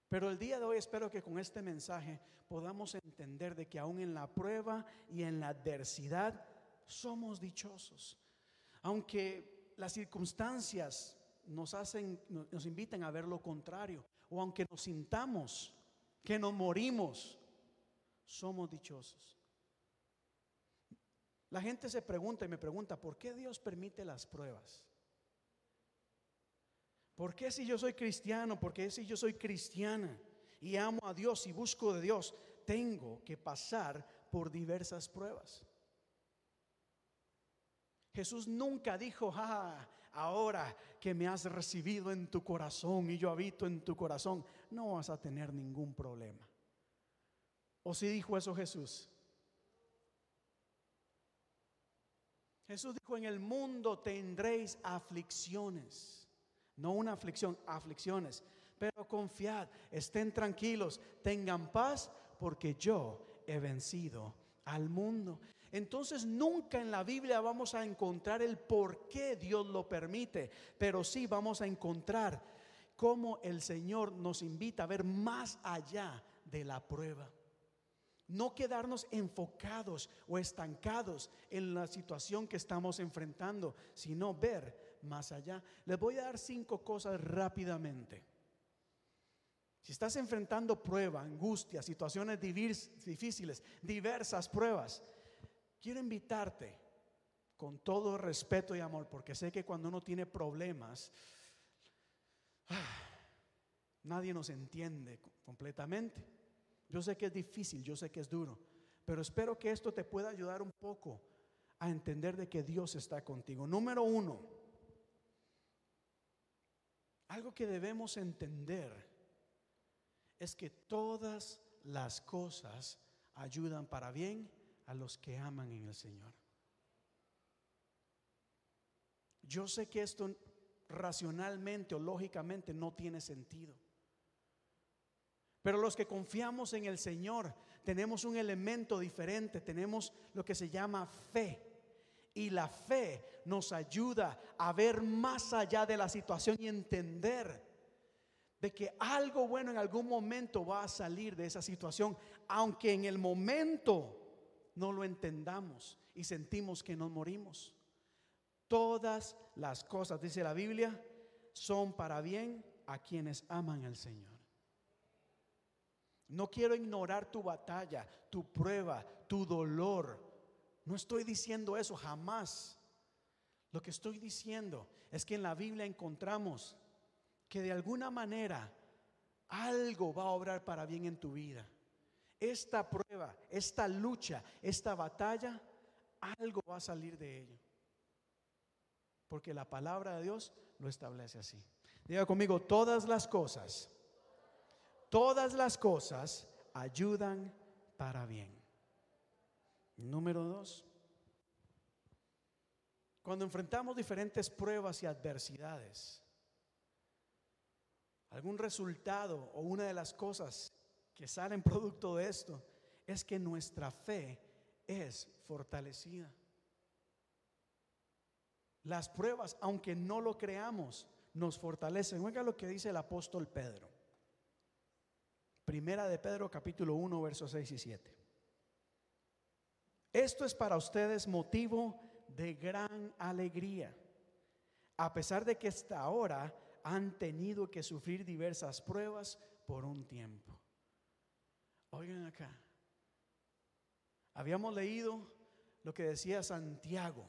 Pero el día de hoy espero que con este mensaje podamos entender de que aún en la prueba y en la adversidad somos dichosos. Aunque las circunstancias nos hacen, nos invitan a ver lo contrario, o aunque nos sintamos que nos morimos, somos dichosos. La gente se pregunta y me pregunta, ¿por qué Dios permite las pruebas? ¿Por qué si yo soy cristiano? ¿Por qué si yo soy cristiana y amo a Dios y busco de Dios, tengo que pasar por diversas pruebas? Jesús nunca dijo, ah, ahora que me has recibido en tu corazón y yo habito en tu corazón, no vas a tener ningún problema. ¿O si dijo eso Jesús? Jesús dijo, en el mundo tendréis aflicciones. No una aflicción, aflicciones. Pero confiad, estén tranquilos, tengan paz, porque yo he vencido al mundo. Entonces nunca en la Biblia vamos a encontrar el por qué Dios lo permite, pero sí vamos a encontrar cómo el Señor nos invita a ver más allá de la prueba. No quedarnos enfocados o estancados en la situación que estamos enfrentando, sino ver más allá. Les voy a dar cinco cosas rápidamente. Si estás enfrentando prueba, angustia, situaciones difíciles, diversas pruebas, quiero invitarte con todo respeto y amor, porque sé que cuando uno tiene problemas, ah, nadie nos entiende completamente. Yo sé que es difícil, yo sé que es duro, pero espero que esto te pueda ayudar un poco a entender de que Dios está contigo. Número uno, algo que debemos entender es que todas las cosas ayudan para bien a los que aman en el Señor. Yo sé que esto racionalmente o lógicamente no tiene sentido. Pero los que confiamos en el Señor tenemos un elemento diferente, tenemos lo que se llama fe. Y la fe nos ayuda a ver más allá de la situación y entender de que algo bueno en algún momento va a salir de esa situación, aunque en el momento no lo entendamos y sentimos que nos morimos. Todas las cosas, dice la Biblia, son para bien a quienes aman al Señor. No quiero ignorar tu batalla, tu prueba, tu dolor. No estoy diciendo eso jamás. Lo que estoy diciendo es que en la Biblia encontramos que de alguna manera algo va a obrar para bien en tu vida. Esta prueba, esta lucha, esta batalla, algo va a salir de ello. Porque la palabra de Dios lo establece así. Diga conmigo, todas las cosas todas las cosas ayudan para bien. Número dos, cuando enfrentamos diferentes pruebas y adversidades, algún resultado o una de las cosas que salen producto de esto es que nuestra fe es fortalecida. Las pruebas, aunque no lo creamos, nos fortalecen. Oiga lo que dice el apóstol Pedro. Primera de Pedro capítulo 1 versos 6 y 7. Esto es para ustedes motivo de gran alegría, a pesar de que hasta ahora han tenido que sufrir diversas pruebas por un tiempo. Oigan acá, habíamos leído lo que decía Santiago.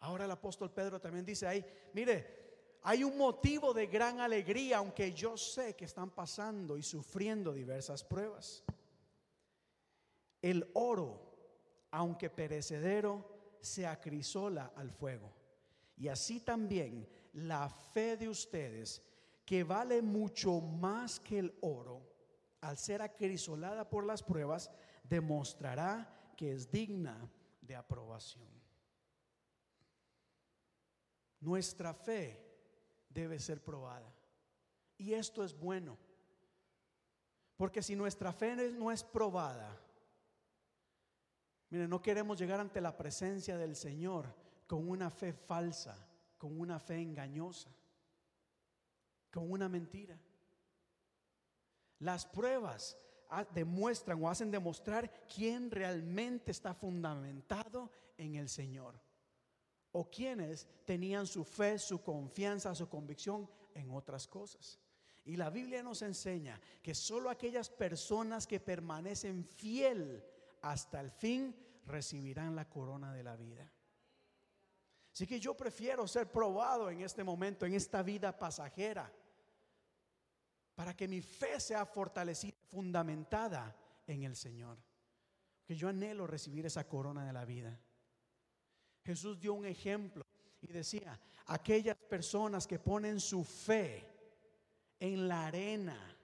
Ahora el apóstol Pedro también dice ahí, mire, hay un motivo de gran alegría, aunque yo sé que están pasando y sufriendo diversas pruebas. El oro, aunque perecedero, se acrisola al fuego. Y así también la fe de ustedes, que vale mucho más que el oro, al ser acrisolada por las pruebas, demostrará que es digna de aprobación. Nuestra fe debe ser probada. Y esto es bueno. Porque si nuestra fe no es probada, mire, no queremos llegar ante la presencia del Señor con una fe falsa, con una fe engañosa, con una mentira. Las pruebas demuestran o hacen demostrar quién realmente está fundamentado en el Señor. o quienes tenían su fe, su confianza, su convicción en otras cosas. Y la Biblia nos enseña que solo aquellas personas que permanecen fiel hasta el fin recibirán la corona de la vida. Así que yo prefiero ser probado en este momento, en esta vida pasajera, para que mi fe sea fortalecida, fundamentada en el Señor. Que yo anhelo recibir esa corona de la vida. Jesús dio un ejemplo y decía, aquellas personas que ponen su fe en la arena,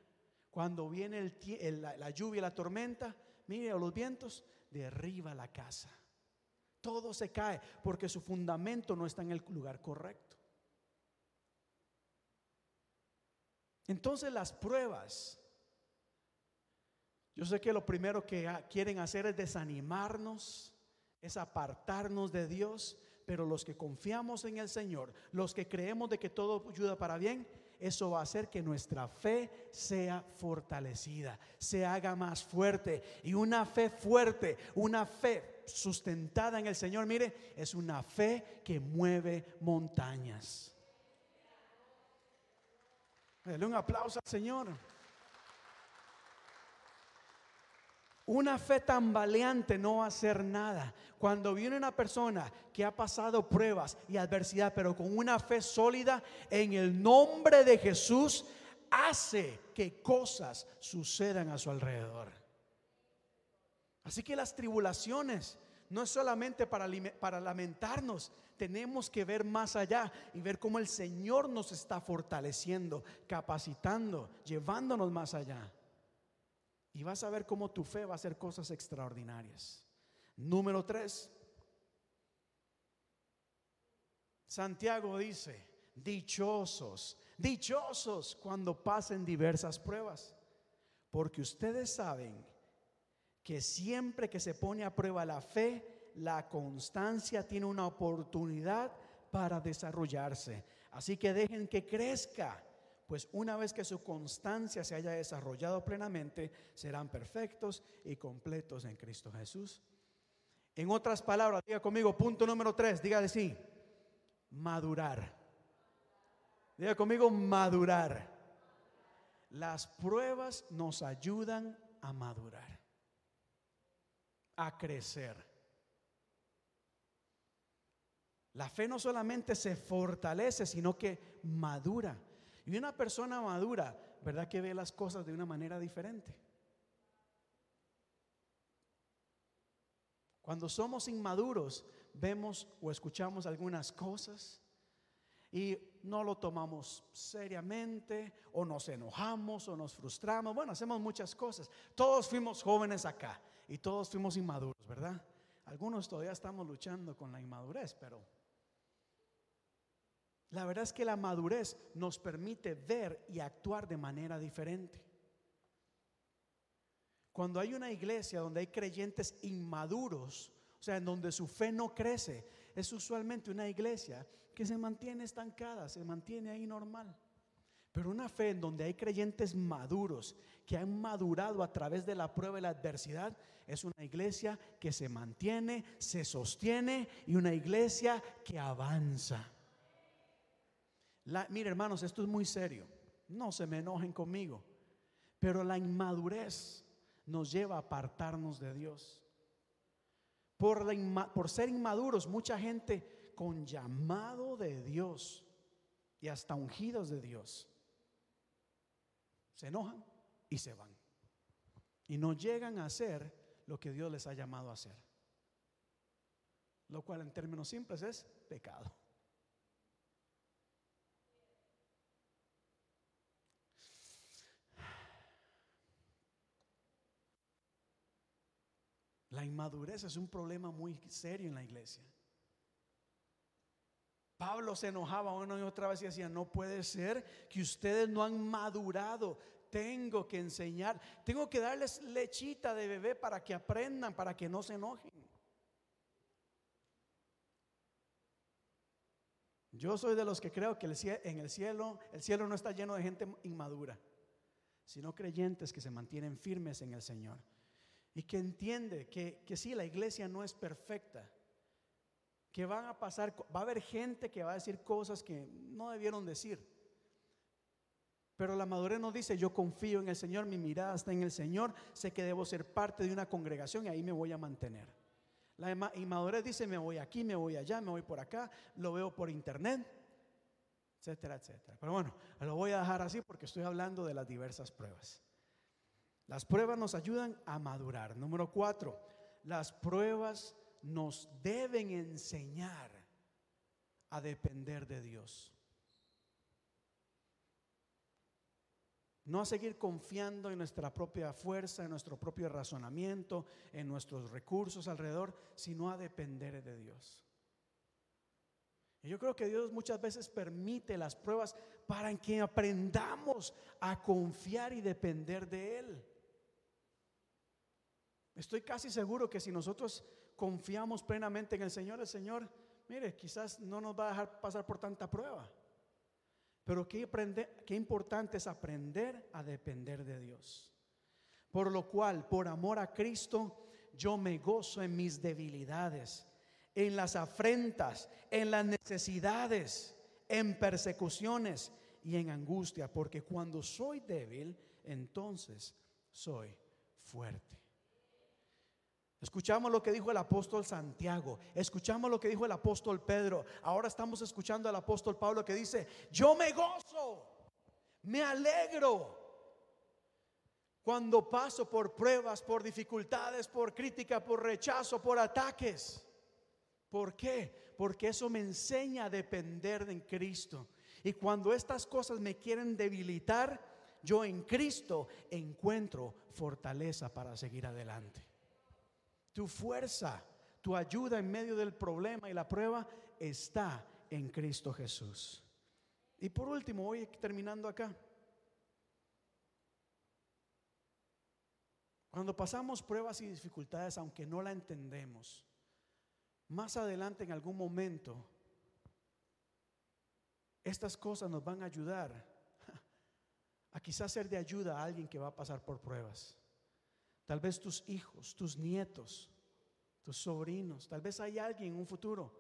cuando viene la, lluvia y la tormenta, mire, los vientos, derriba la casa. Todo se cae porque su fundamento no está en el lugar correcto. Entonces las pruebas, yo sé que lo primero que quieren hacer es desanimarnos, es apartarnos de Dios, pero los que confiamos en el Señor, los que creemos de que todo ayuda para bien, eso va a hacer que nuestra fe sea fortalecida, se haga más fuerte. Y una fe fuerte, una fe sustentada en el Señor, mire, es una fe que mueve montañas. Dale un aplauso al Señor. Una fe tan no va a hacer nada. Cuando viene una persona que ha pasado pruebas y adversidad, pero con una fe sólida en el nombre de Jesús, hace que cosas sucedan a su alrededor. Así que las tribulaciones no es solamente para, lamentarnos, tenemos que ver más allá y ver cómo el Señor nos está fortaleciendo, capacitando, llevándonos más allá. Y vas a ver cómo tu fe va a hacer cosas extraordinarias. Número tres. Santiago dice, dichosos, dichosos cuando pasen diversas pruebas, porque ustedes saben que siempre que se pone a prueba la fe, la constancia tiene una oportunidad para desarrollarse. Así que dejen que crezca, pues una vez que su constancia se haya desarrollado plenamente, serán perfectos y completos en Cristo Jesús. En otras palabras, diga conmigo, punto número tres, diga así, madurar. Diga conmigo, madurar. Las pruebas nos ayudan a madurar a crecer. La fe no solamente se fortalece, sino que madura. Y una persona madura, ¿verdad que ve las cosas de una manera diferente? Cuando somos inmaduros, vemos o escuchamos algunas cosas y no lo tomamos seriamente o nos enojamos o nos frustramos. Bueno, hacemos muchas cosas. Todos fuimos jóvenes acá y todos fuimos inmaduros, ¿verdad? Algunos todavía estamos luchando con la inmadurez, pero la verdad es que la madurez nos permite ver y actuar de manera diferente. Cuando hay una iglesia donde hay creyentes inmaduros, o sea, en donde su fe no crece, es usualmente una iglesia que se mantiene estancada, se mantiene ahí normal. Pero una fe en donde hay creyentes maduros, que han madurado a través de la prueba y la adversidad, es una iglesia que se mantiene, se sostiene y una iglesia que avanza. mire hermanos, esto es muy serio. No se me enojen conmigo. Pero la inmadurez nos lleva a apartarnos de Dios. Por, por ser inmaduros, mucha gente con llamado de Dios y hasta ungidos de Dios se enojan y se van. Y no llegan a hacer lo que Dios les ha llamado a hacer. Lo cual en términos simples es pecado. La inmadurez es un problema muy serio en la iglesia. Pablo se enojaba una y otra vez y decía, no puede ser que ustedes no han madurado. Tengo que enseñar, tengo que darles lechita de bebé para que aprendan, para que no se enojen. Yo soy de los que creo que en el cielo, el cielo no está lleno de gente inmadura, sino creyentes que se mantienen firmes en el Señor y que entiende que, que sí, la iglesia no es perfecta, que van a pasar, va a haber gente que va a decir cosas que no debieron decir. Pero la madurez nos dice, yo confío en el Señor, mi mirada está en el Señor, sé que debo ser parte de una congregación y ahí me voy a mantener. La inmadurez dice, me voy aquí, me voy allá, me voy por acá, lo veo por internet, etcétera, etcétera. Pero bueno, lo voy a dejar así porque estoy hablando de las diversas pruebas. Las pruebas nos ayudan a madurar. Número cuatro, las pruebas nos deben enseñar a depender de Dios. No a seguir confiando en nuestra propia fuerza, en nuestro propio razonamiento, en nuestros recursos alrededor, sino a depender de Dios. Y yo creo que Dios muchas veces permite las pruebas para que aprendamos a confiar y depender de Él. Estoy casi seguro que si nosotros confiamos plenamente en el Señor, el Señor, mire, quizás no nos va a dejar pasar por tanta prueba. Pero qué, qué importante es aprender a depender de Dios. Por lo cual, por amor a Cristo, yo me gozo en mis debilidades, en las afrentas, en las necesidades, en persecuciones y en angustia, porque cuando soy débil, entonces soy fuerte. Escuchamos lo que dijo el apóstol Santiago, escuchamos lo que dijo el apóstol Pedro, ahora estamos escuchando al apóstol Pablo que dice, yo me gozo, me alegro cuando paso por pruebas, por dificultades, por crítica, por rechazo, por ataques. ¿Por qué? Porque eso me enseña a depender de Cristo. Y cuando estas cosas me quieren debilitar, yo en Cristo encuentro fortaleza para seguir adelante. Tu fuerza, tu ayuda en medio del problema y la prueba está en Cristo Jesús. Y por último, voy terminando acá. Cuando pasamos pruebas y dificultades, aunque no la entendemos, más adelante en algún momento, estas cosas nos van a ayudar a quizás ser de ayuda a alguien que va a pasar por pruebas. Tal vez tus hijos, tus nietos, tus sobrinos. Tal vez hay alguien en un futuro.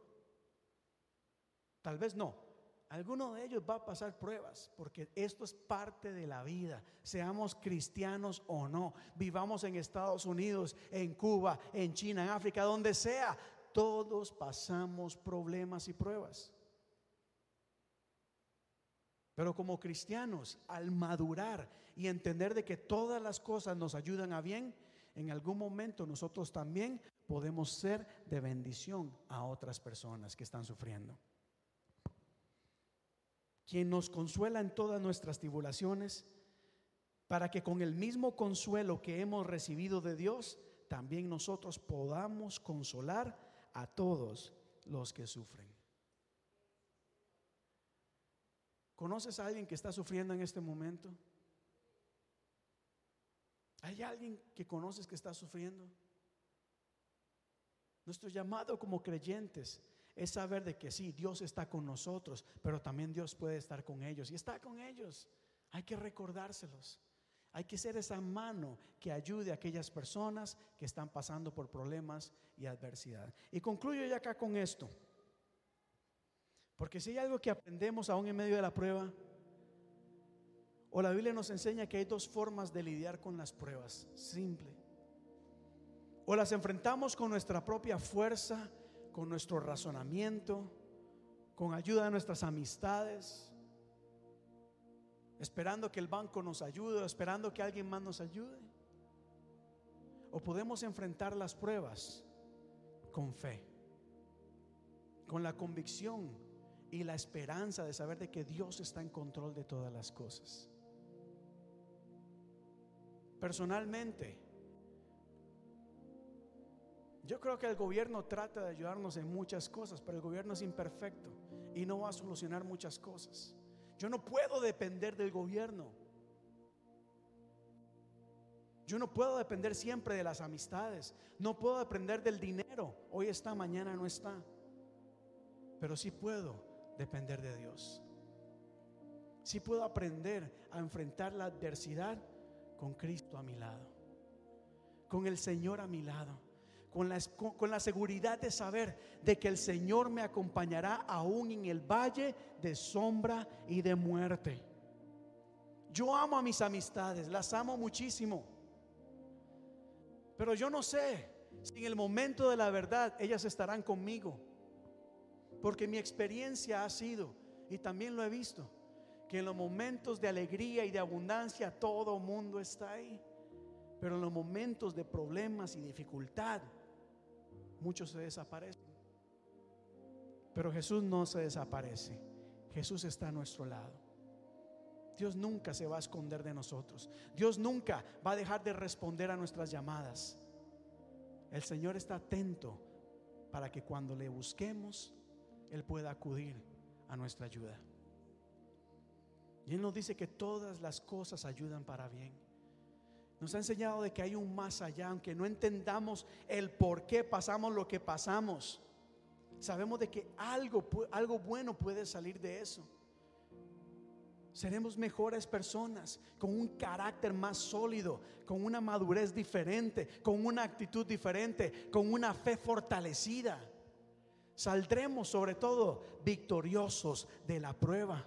Tal vez no. Alguno de ellos va a pasar pruebas, porque esto es parte de la vida, seamos cristianos o no, vivamos en Estados Unidos, en Cuba, en China, en África, donde sea, todos pasamos problemas y pruebas. Pero como cristianos, al madurar y entender de que todas las cosas nos ayudan a bien, en algún momento nosotros también podemos ser de bendición a otras personas que están sufriendo. Quien nos consuela en todas nuestras tribulaciones, para que con el mismo consuelo que hemos recibido de Dios, también nosotros podamos consolar a todos los que sufren. ¿Conoces a alguien que está sufriendo en este momento? ¿Hay alguien que conoces que está sufriendo? Nuestro llamado como creyentes es saber de que sí, Dios está con nosotros, pero también Dios puede estar con ellos y está con ellos. Hay que recordárselos. Hay que ser esa mano que ayude a aquellas personas que están pasando por problemas y adversidad. Y concluyo ya acá con esto. Porque si hay algo que aprendemos aún en medio de la prueba, o la Biblia nos enseña que hay dos formas de lidiar con las pruebas, simple. O las enfrentamos con nuestra propia fuerza, con nuestro razonamiento, con ayuda de nuestras amistades, esperando que el banco nos ayude, esperando que alguien más nos ayude. O podemos enfrentar las pruebas con fe, con la convicción y la esperanza de saber de que Dios está en control de todas las cosas. Personalmente, yo creo que el gobierno trata de ayudarnos en muchas cosas, pero el gobierno es imperfecto y no va a solucionar muchas cosas. Yo no puedo depender del gobierno. Yo no puedo depender siempre de las amistades. No puedo depender del dinero. Hoy está, mañana no está. Pero sí puedo depender de Dios. Sí puedo aprender a enfrentar la adversidad con Cristo a mi lado. Con el Señor a mi lado con la, con la seguridad de saber de que el Señor me acompañará aún en el valle de sombra y de muerte. Yo amo a mis amistades, las amo muchísimo. Pero yo no sé si en el momento de la verdad ellas estarán conmigo. Porque mi experiencia ha sido, y también lo he visto, que en los momentos de alegría y de abundancia todo mundo está ahí. Pero en los momentos de problemas y dificultad, muchos se desaparecen. Pero Jesús no se desaparece. Jesús está a nuestro lado. Dios nunca se va a esconder de nosotros. Dios nunca va a dejar de responder a nuestras llamadas. El Señor está atento para que cuando le busquemos, Él pueda acudir a nuestra ayuda. Y Él nos dice que todas las cosas ayudan para bien. Nos ha enseñado de que hay un más allá, aunque no entendamos el por qué pasamos lo que pasamos. Sabemos de que algo, algo bueno puede salir de eso seremos mejores personas, con un carácter más sólido, con una madurez diferente, con una actitud diferente, con una fe fortalecida. Saldremos sobre todo victoriosos de la prueba.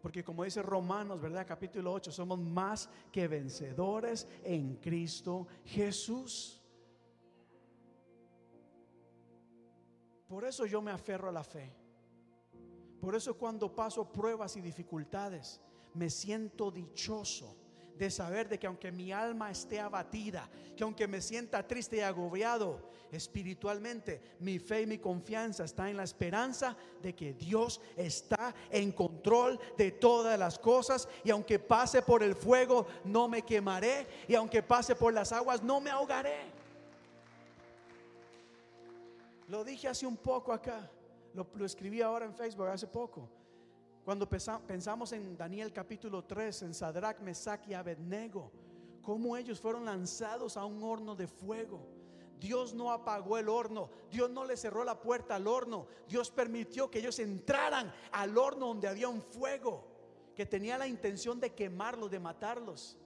Porque como dice Romanos, ¿verdad? Capítulo 8, somos más que vencedores en Cristo Jesús. Por eso yo me aferro a la fe. Por eso cuando paso pruebas y dificultades, me siento dichoso de saber de que aunque mi alma esté abatida, que aunque me sienta triste y agobiado espiritualmente, mi fe y mi confianza está en la esperanza de que Dios está en control de todas las cosas y aunque pase por el fuego no me quemaré y aunque pase por las aguas no me ahogaré. Lo dije hace un poco acá. Lo, escribí ahora en Facebook hace poco. Cuando pensamos en Daniel capítulo 3, en Sadrach, Mesach y Abednego, cómo ellos fueron lanzados a un horno de fuego. Dios no apagó el horno, Dios no le cerró la puerta al horno, Dios permitió que ellos entraran al horno donde había un fuego que tenía la intención de quemarlos, de matarlos.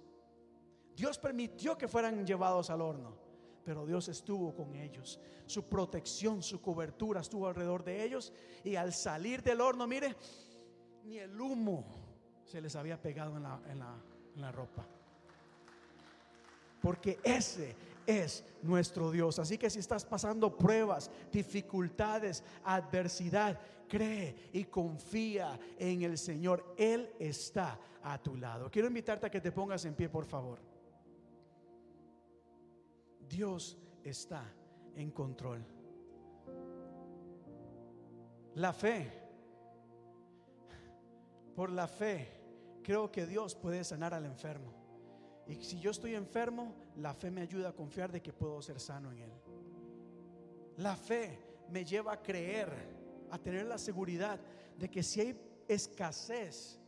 Dios permitió que fueran llevados al horno pero Dios estuvo con ellos. Su protección, su cobertura estuvo alrededor de ellos. Y al salir del horno, mire, ni el humo se les había pegado en la, ropa. Porque ese es nuestro Dios. Así que si estás pasando pruebas, dificultades, adversidad, cree y confía en el Señor. Él está a tu lado. Quiero invitarte a que te pongas en pie, por favor. Dios está en control. La fe, por la fe, creo que Dios puede sanar al enfermo. Y si yo estoy enfermo, la fe me ayuda a confiar de que puedo ser sano en Él. La fe me lleva a creer, a tener la seguridad de que si hay escasez,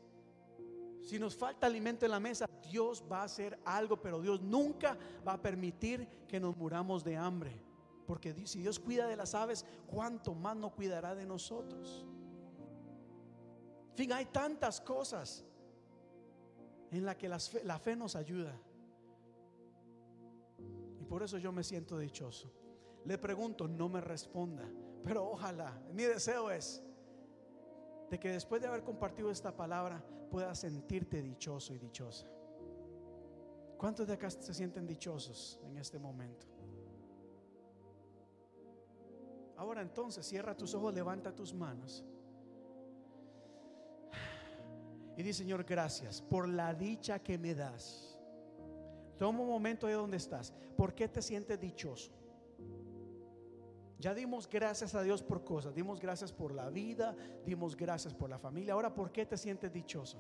si nos falta alimento en la mesa, Dios va a hacer algo, pero Dios nunca va a permitir que nos muramos de hambre. Porque si Dios cuida de las aves, ¿cuánto más no cuidará de nosotros? Fin, hay tantas cosas en las que la fe, la fe nos ayuda. Y por eso yo me siento dichoso. Le pregunto, no me responda, pero ojalá, mi deseo es de que después de haber compartido esta palabra puedas sentirte dichoso y dichosa. ¿Cuántos de acá se sienten dichosos en este momento? Ahora entonces cierra tus ojos, levanta tus manos. Y di Señor, gracias por la dicha que me das. Toma un momento de donde estás. ¿Por qué te sientes dichoso? Ya dimos gracias a Dios por cosas, dimos gracias por la vida, dimos gracias por la familia. Ahora, ¿por qué te sientes dichoso?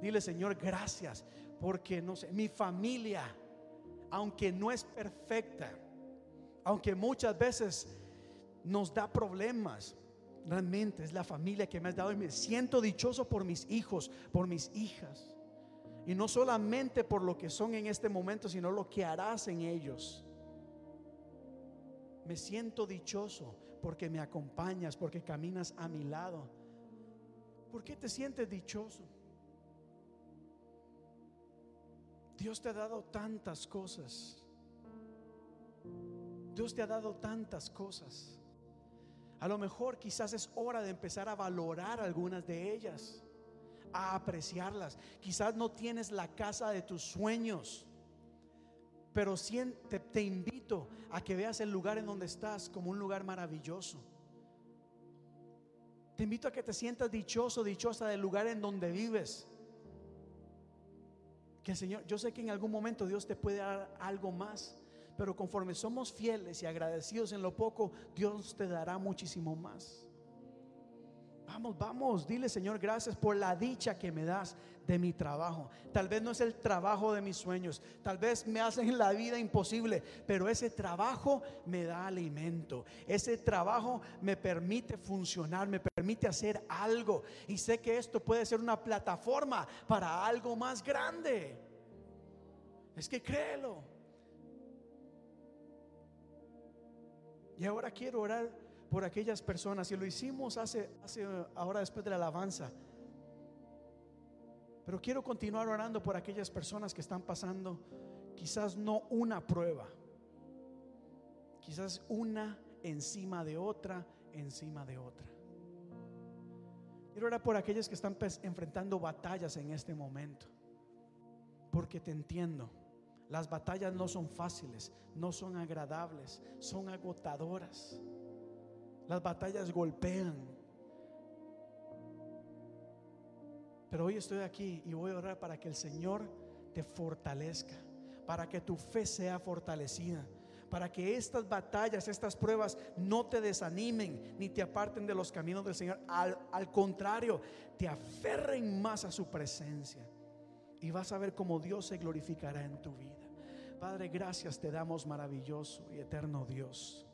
Dile, Señor, gracias, porque no sé, mi familia, aunque no es perfecta, aunque muchas veces nos da problemas, realmente es la familia que me has dado y me siento dichoso por mis hijos, por mis hijas. Y no solamente por lo que son en este momento, sino lo que harás en ellos. Me siento dichoso porque me acompañas, porque caminas a mi lado. ¿Por qué te sientes dichoso? Dios te ha dado tantas cosas. Dios te ha dado tantas cosas. A lo mejor quizás es hora de empezar a valorar algunas de ellas, a apreciarlas. Quizás no tienes la casa de tus sueños, pero te, te invito a que veas el lugar en donde estás como un lugar maravilloso. Te invito a que te sientas dichoso, dichosa del lugar en donde vives. Que Señor, yo sé que en algún momento Dios te puede dar algo más, pero conforme somos fieles y agradecidos en lo poco, Dios te dará muchísimo más. Vamos, vamos, dile Señor, gracias por la dicha que me das de mi trabajo. Tal vez no es el trabajo de mis sueños, tal vez me hacen la vida imposible, pero ese trabajo me da alimento. Ese trabajo me permite funcionar, me permite hacer algo. Y sé que esto puede ser una plataforma para algo más grande. Es que créelo. Y ahora quiero orar por aquellas personas y lo hicimos hace, hace ahora después de la alabanza. Pero quiero continuar orando por aquellas personas que están pasando quizás no una prueba, quizás una encima de otra, encima de otra. Quiero orar por aquellos que están pues, enfrentando batallas en este momento, porque te entiendo. Las batallas no son fáciles, no son agradables, son agotadoras. Las batallas golpean. Pero hoy estoy aquí y voy a orar para que el Señor te fortalezca, para que tu fe sea fortalecida, para que estas batallas, estas pruebas no te desanimen ni te aparten de los caminos del Señor. Al, al contrario, te aferren más a su presencia y vas a ver cómo Dios se glorificará en tu vida. Padre, gracias te damos maravilloso y eterno Dios.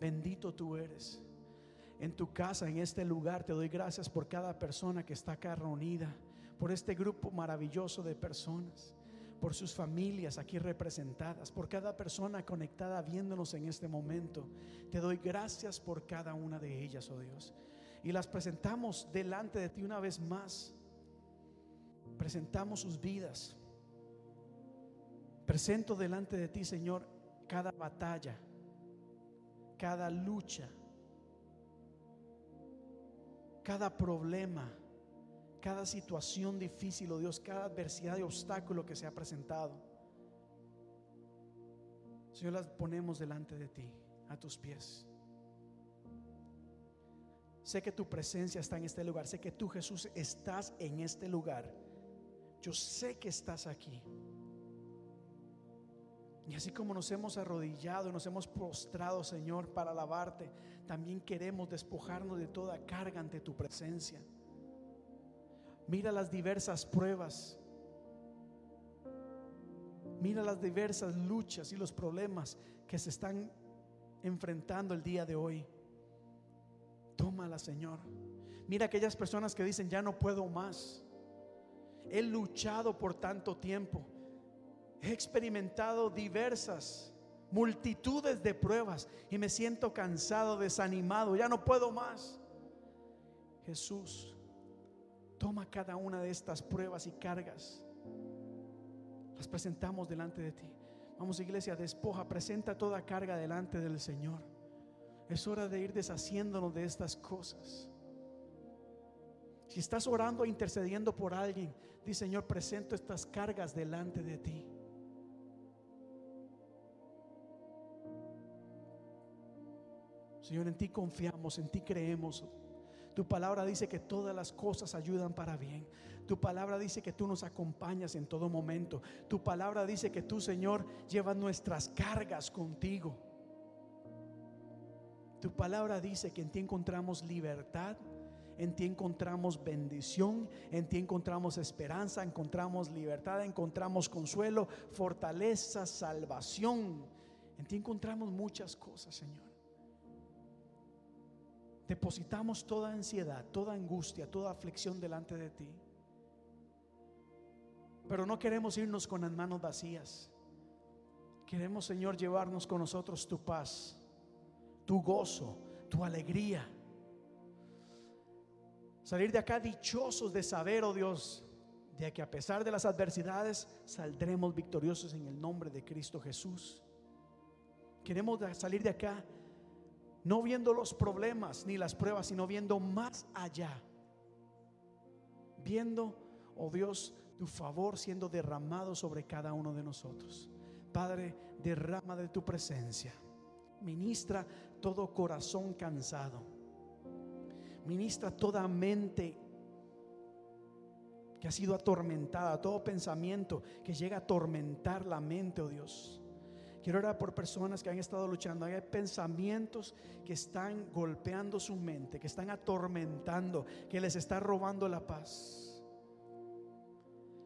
Bendito tú eres. En tu casa, en este lugar, te doy gracias por cada persona que está acá reunida, por este grupo maravilloso de personas, por sus familias aquí representadas, por cada persona conectada viéndonos en este momento. Te doy gracias por cada una de ellas, oh Dios. Y las presentamos delante de ti una vez más. Presentamos sus vidas Presento delante de ti, Señor, cada batalla, cada lucha, cada problema, cada situación difícil, oh Dios, cada adversidad y obstáculo que se ha presentado. Señor, las ponemos delante de ti, a tus pies. Sé que tu presencia está en este lugar. Sé que tú, Jesús, estás en este lugar. Yo sé que estás aquí. Y así como nos hemos arrodillado, nos hemos postrado, Señor, para alabarte, también queremos despojarnos de toda carga ante tu presencia. Mira las diversas pruebas. Mira las diversas luchas y los problemas que se están enfrentando el día de hoy. Tómala, Señor. Mira aquellas personas que dicen, ya no puedo más. He luchado por tanto tiempo he experimentado diversas multitudes de pruebas y me siento cansado, desanimado, ya no puedo más. Jesús, toma cada una de estas pruebas y cargas. Las presentamos delante de ti. Vamos iglesia, despoja, presenta toda carga delante del Señor. Es hora de ir deshaciéndonos de estas cosas. Si estás orando e intercediendo por alguien, di Señor, presento estas cargas delante de ti. Señor, en ti confiamos, en ti creemos. Tu palabra dice que todas las cosas ayudan para bien. Tu palabra dice que tú nos acompañas en todo momento. Tu palabra dice que tú, Señor, llevas nuestras cargas contigo. Tu palabra dice que en ti encontramos libertad, en ti encontramos bendición, en ti encontramos esperanza, encontramos libertad, encontramos consuelo, fortaleza, salvación. En ti encontramos muchas cosas, Señor depositamos toda ansiedad, toda angustia, toda aflicción delante de ti. Pero no queremos irnos con las manos vacías. Queremos, Señor, llevarnos con nosotros tu paz, tu gozo, tu alegría. Salir de acá dichosos de saber, oh Dios, de que a pesar de las adversidades saldremos victoriosos en el nombre de Cristo Jesús. Queremos salir de acá no viendo los problemas ni las pruebas, sino viendo más allá. Viendo, oh Dios, tu favor siendo derramado sobre cada uno de nosotros. Padre, derrama de tu presencia. Ministra todo corazón cansado. Ministra toda mente que ha sido atormentada, todo pensamiento que llega a atormentar la mente, oh Dios. Quiero orar por personas que han estado luchando. Hay pensamientos que están golpeando su mente, que están atormentando, que les está robando la paz.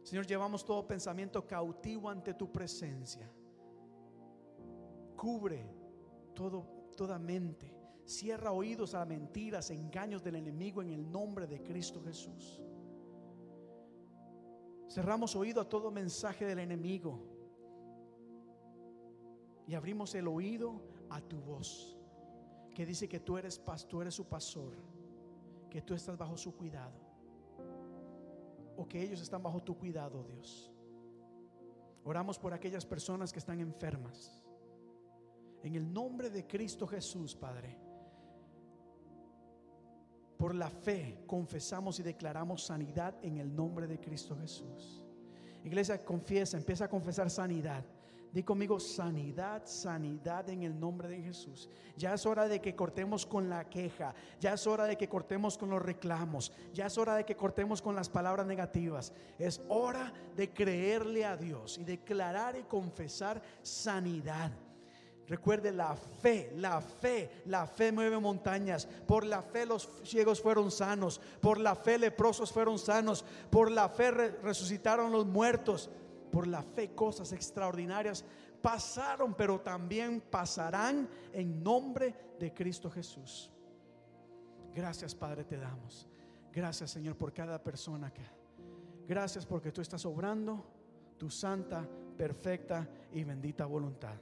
Señor, llevamos todo pensamiento cautivo ante tu presencia. Cubre todo, toda mente. Cierra oídos a mentiras, engaños del enemigo en el nombre de Cristo Jesús. Cerramos oído a todo mensaje del enemigo y abrimos el oído a tu voz, que dice que tú eres pastor, eres su pastor, que tú estás bajo su cuidado, o que ellos están bajo tu cuidado, Dios. Oramos por aquellas personas que están enfermas. En el nombre de Cristo Jesús, Padre. Por la fe confesamos y declaramos sanidad en el nombre de Cristo Jesús. Iglesia, confiesa, empieza a confesar sanidad. Di conmigo sanidad, sanidad en el nombre de Jesús. Ya es hora de que cortemos con la queja. Ya es hora de que cortemos con los reclamos. Ya es hora de que cortemos con las palabras negativas. Es hora de creerle a Dios y declarar y confesar sanidad. Recuerde la fe, la fe, la fe mueve montañas. Por la fe los ciegos fueron sanos. Por la fe leprosos fueron sanos. Por la fe re- resucitaron los muertos. Por la fe cosas extraordinarias pasaron, pero también pasarán en nombre de Cristo Jesús. Gracias Padre te damos. Gracias Señor por cada persona acá. Gracias porque tú estás obrando tu santa, perfecta y bendita voluntad.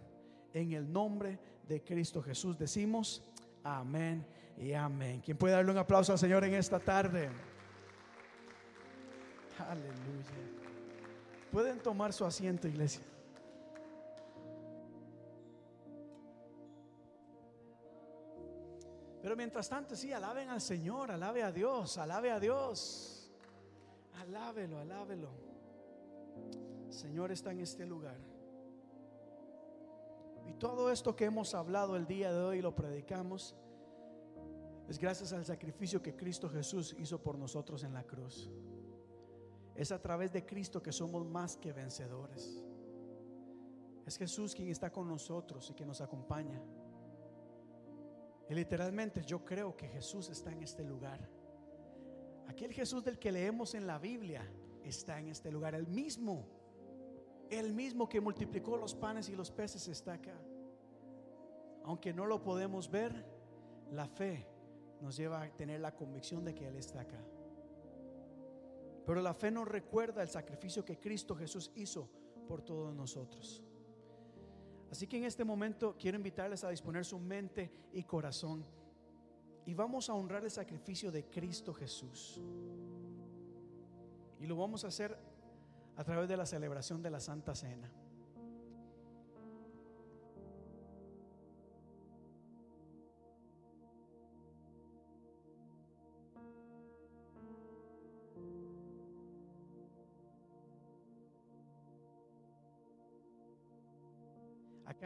En el nombre de Cristo Jesús decimos amén y amén. ¿Quién puede darle un aplauso al Señor en esta tarde? Aleluya. Pueden tomar su asiento, iglesia. Pero mientras tanto, sí, alaben al Señor, alabe a Dios, alabe a Dios. Alábelo, alábelo. El Señor está en este lugar. Y todo esto que hemos hablado el día de hoy lo predicamos es gracias al sacrificio que Cristo Jesús hizo por nosotros en la cruz. Es a través de Cristo que somos más que vencedores. Es Jesús quien está con nosotros y que nos acompaña. Y literalmente yo creo que Jesús está en este lugar. Aquel Jesús del que leemos en la Biblia está en este lugar. El mismo, el mismo que multiplicó los panes y los peces está acá. Aunque no lo podemos ver, la fe nos lleva a tener la convicción de que Él está acá. Pero la fe nos recuerda el sacrificio que Cristo Jesús hizo por todos nosotros. Así que en este momento quiero invitarles a disponer su mente y corazón y vamos a honrar el sacrificio de Cristo Jesús. Y lo vamos a hacer a través de la celebración de la Santa Cena.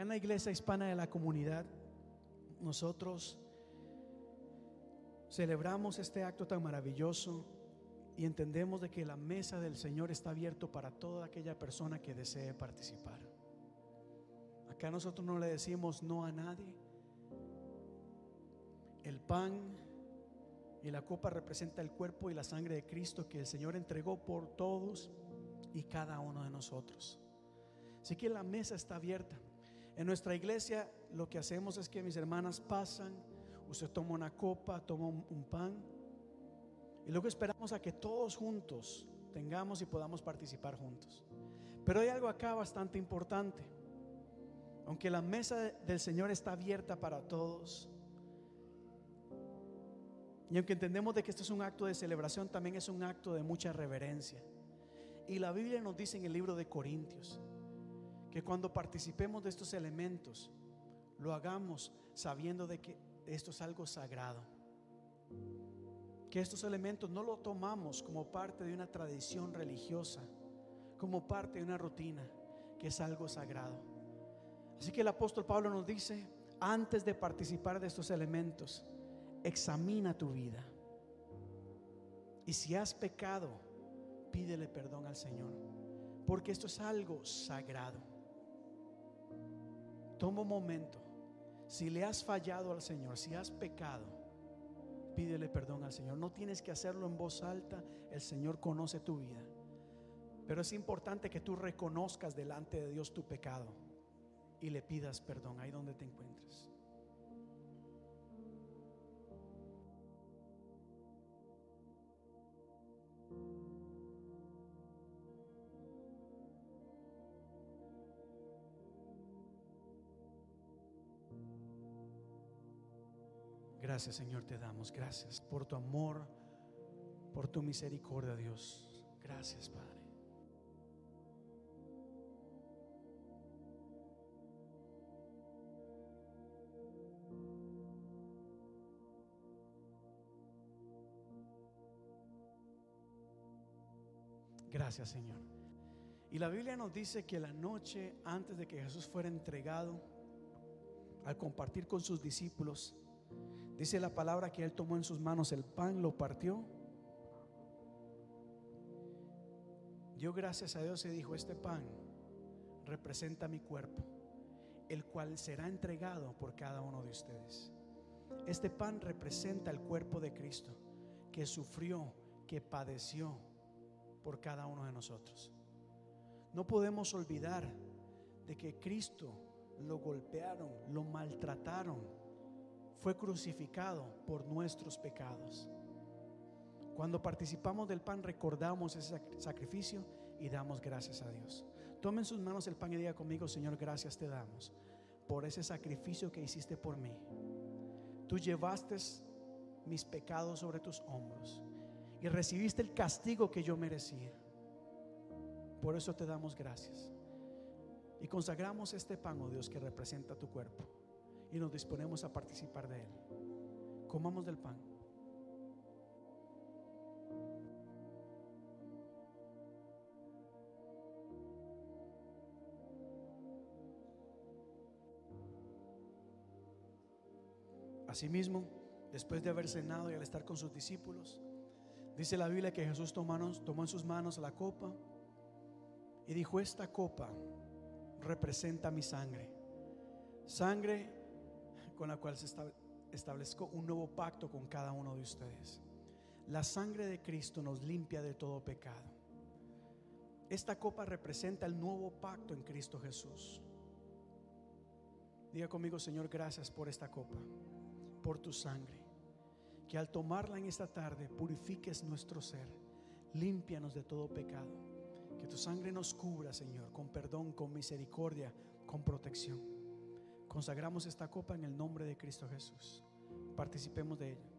En la iglesia hispana de la comunidad, nosotros celebramos este acto tan maravilloso y entendemos de que la mesa del Señor está abierto para toda aquella persona que desee participar. Acá nosotros no le decimos no a nadie. El pan y la copa representa el cuerpo y la sangre de Cristo que el Señor entregó por todos y cada uno de nosotros. Así que la mesa está abierta. En nuestra iglesia lo que hacemos es que mis hermanas pasan, usted toma una copa, toma un, pan y luego esperamos a que todos juntos tengamos y podamos participar juntos. Pero hay algo acá bastante importante. Aunque la mesa del Señor está abierta para todos, y aunque entendemos de que esto es un acto de celebración, también es un acto de mucha reverencia. Y la Biblia nos dice en el libro de Corintios que cuando participemos de estos elementos, lo hagamos sabiendo de que esto es algo sagrado. Que estos elementos no lo tomamos como parte de una tradición religiosa, como parte de una rutina, que es algo sagrado. Así que el apóstol Pablo nos dice, antes de participar de estos elementos, examina tu vida. Y si has pecado, pídele perdón al Señor, porque esto es algo sagrado. Toma un momento. Si le has fallado al Señor, si has pecado, pídele perdón al Señor. No tienes que hacerlo en voz alta, el Señor conoce tu vida. Pero es importante que tú reconozcas delante de Dios tu pecado y le pidas perdón ahí donde te encuentres. Gracias Señor te damos. Gracias por tu amor, por tu misericordia Dios. Gracias Padre. Gracias Señor. Y la Biblia nos dice que la noche antes de que Jesús fuera entregado, al compartir con sus discípulos, dice la palabra que Él tomó en sus manos el pan, lo partió, dio gracias a Dios y dijo, este pan representa mi cuerpo, el cual será entregado por cada uno de ustedes. Este pan representa el cuerpo de Cristo, que sufrió, que padeció por cada uno de nosotros. No podemos olvidar de que Cristo lo golpearon, lo maltrataron, fue crucificado por nuestros pecados. Cuando participamos del pan recordamos ese sacrificio y damos gracias a Dios. Tomen sus manos el pan y diga conmigo, Señor, gracias te damos por ese sacrificio que hiciste por mí. Tú llevaste mis pecados sobre tus hombros y recibiste el castigo que yo merecía. Por eso te damos gracias. Y consagramos este pan, oh Dios, que representa tu cuerpo. Y nos disponemos a participar de él. Comamos del pan. Asimismo, después de haber cenado y al estar con sus discípulos, dice la Biblia que Jesús tomó, en sus manos la copa y dijo, esta copa representa mi sangre. Sangre con la cual se estableció un nuevo pacto con cada uno de ustedes. La sangre de Cristo nos limpia de todo pecado. Esta copa representa el nuevo pacto en Cristo Jesús. Diga conmigo, Señor, gracias por esta copa, por tu sangre. Que al tomarla en esta tarde purifiques nuestro ser, límpianos de todo pecado. Que tu sangre nos cubra, Señor, con perdón, con misericordia, con protección. Consagramos esta copa en el nombre de Cristo Jesús. Participemos de ella.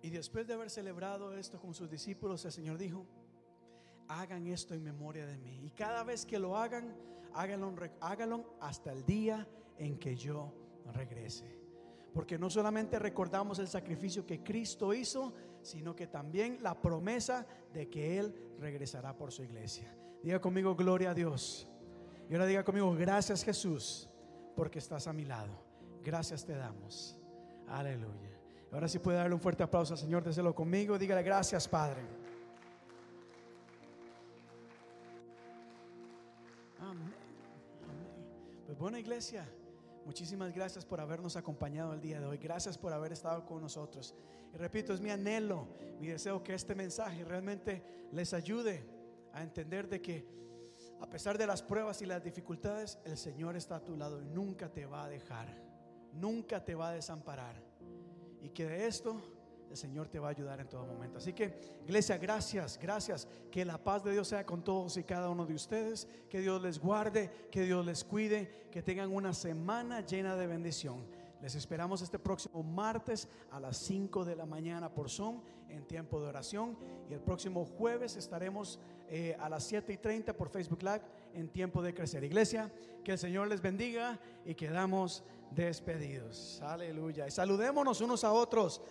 Y después de haber celebrado esto con sus discípulos, el Señor dijo, hagan esto en memoria de mí. Y cada vez que lo hagan, háganlo, háganlo hasta el día en que yo regrese. Porque no solamente recordamos el sacrificio que Cristo hizo, sino que también la promesa de que Él regresará por su iglesia. Diga conmigo, gloria a Dios. Y ahora diga conmigo, gracias Jesús, porque estás a mi lado. Gracias te damos. Aleluya. Ahora sí puede darle un fuerte aplauso al Señor, déselo conmigo. Dígale gracias, Padre. Amén. Amén. Pues buena iglesia. Muchísimas gracias por habernos acompañado el día de hoy. Gracias por haber estado con nosotros. Y repito, es mi anhelo, mi deseo que este mensaje realmente les ayude a entender de que a pesar de las pruebas y las dificultades, el Señor está a tu lado y nunca te va a dejar. Nunca te va a desamparar. Y que de esto el Señor te va a ayudar en todo momento. Así que, iglesia, gracias, gracias. Que la paz de Dios sea con todos y cada uno de ustedes. Que Dios les guarde, que Dios les cuide, que tengan una semana llena de bendición. Les esperamos este próximo martes a las 5 de la mañana por Zoom en tiempo de oración. Y el próximo jueves estaremos eh, a las 7 y 30 por Facebook Live en tiempo de crecer. Iglesia, que el Señor les bendiga y quedamos despedidos. Aleluya. Y saludémonos unos a otros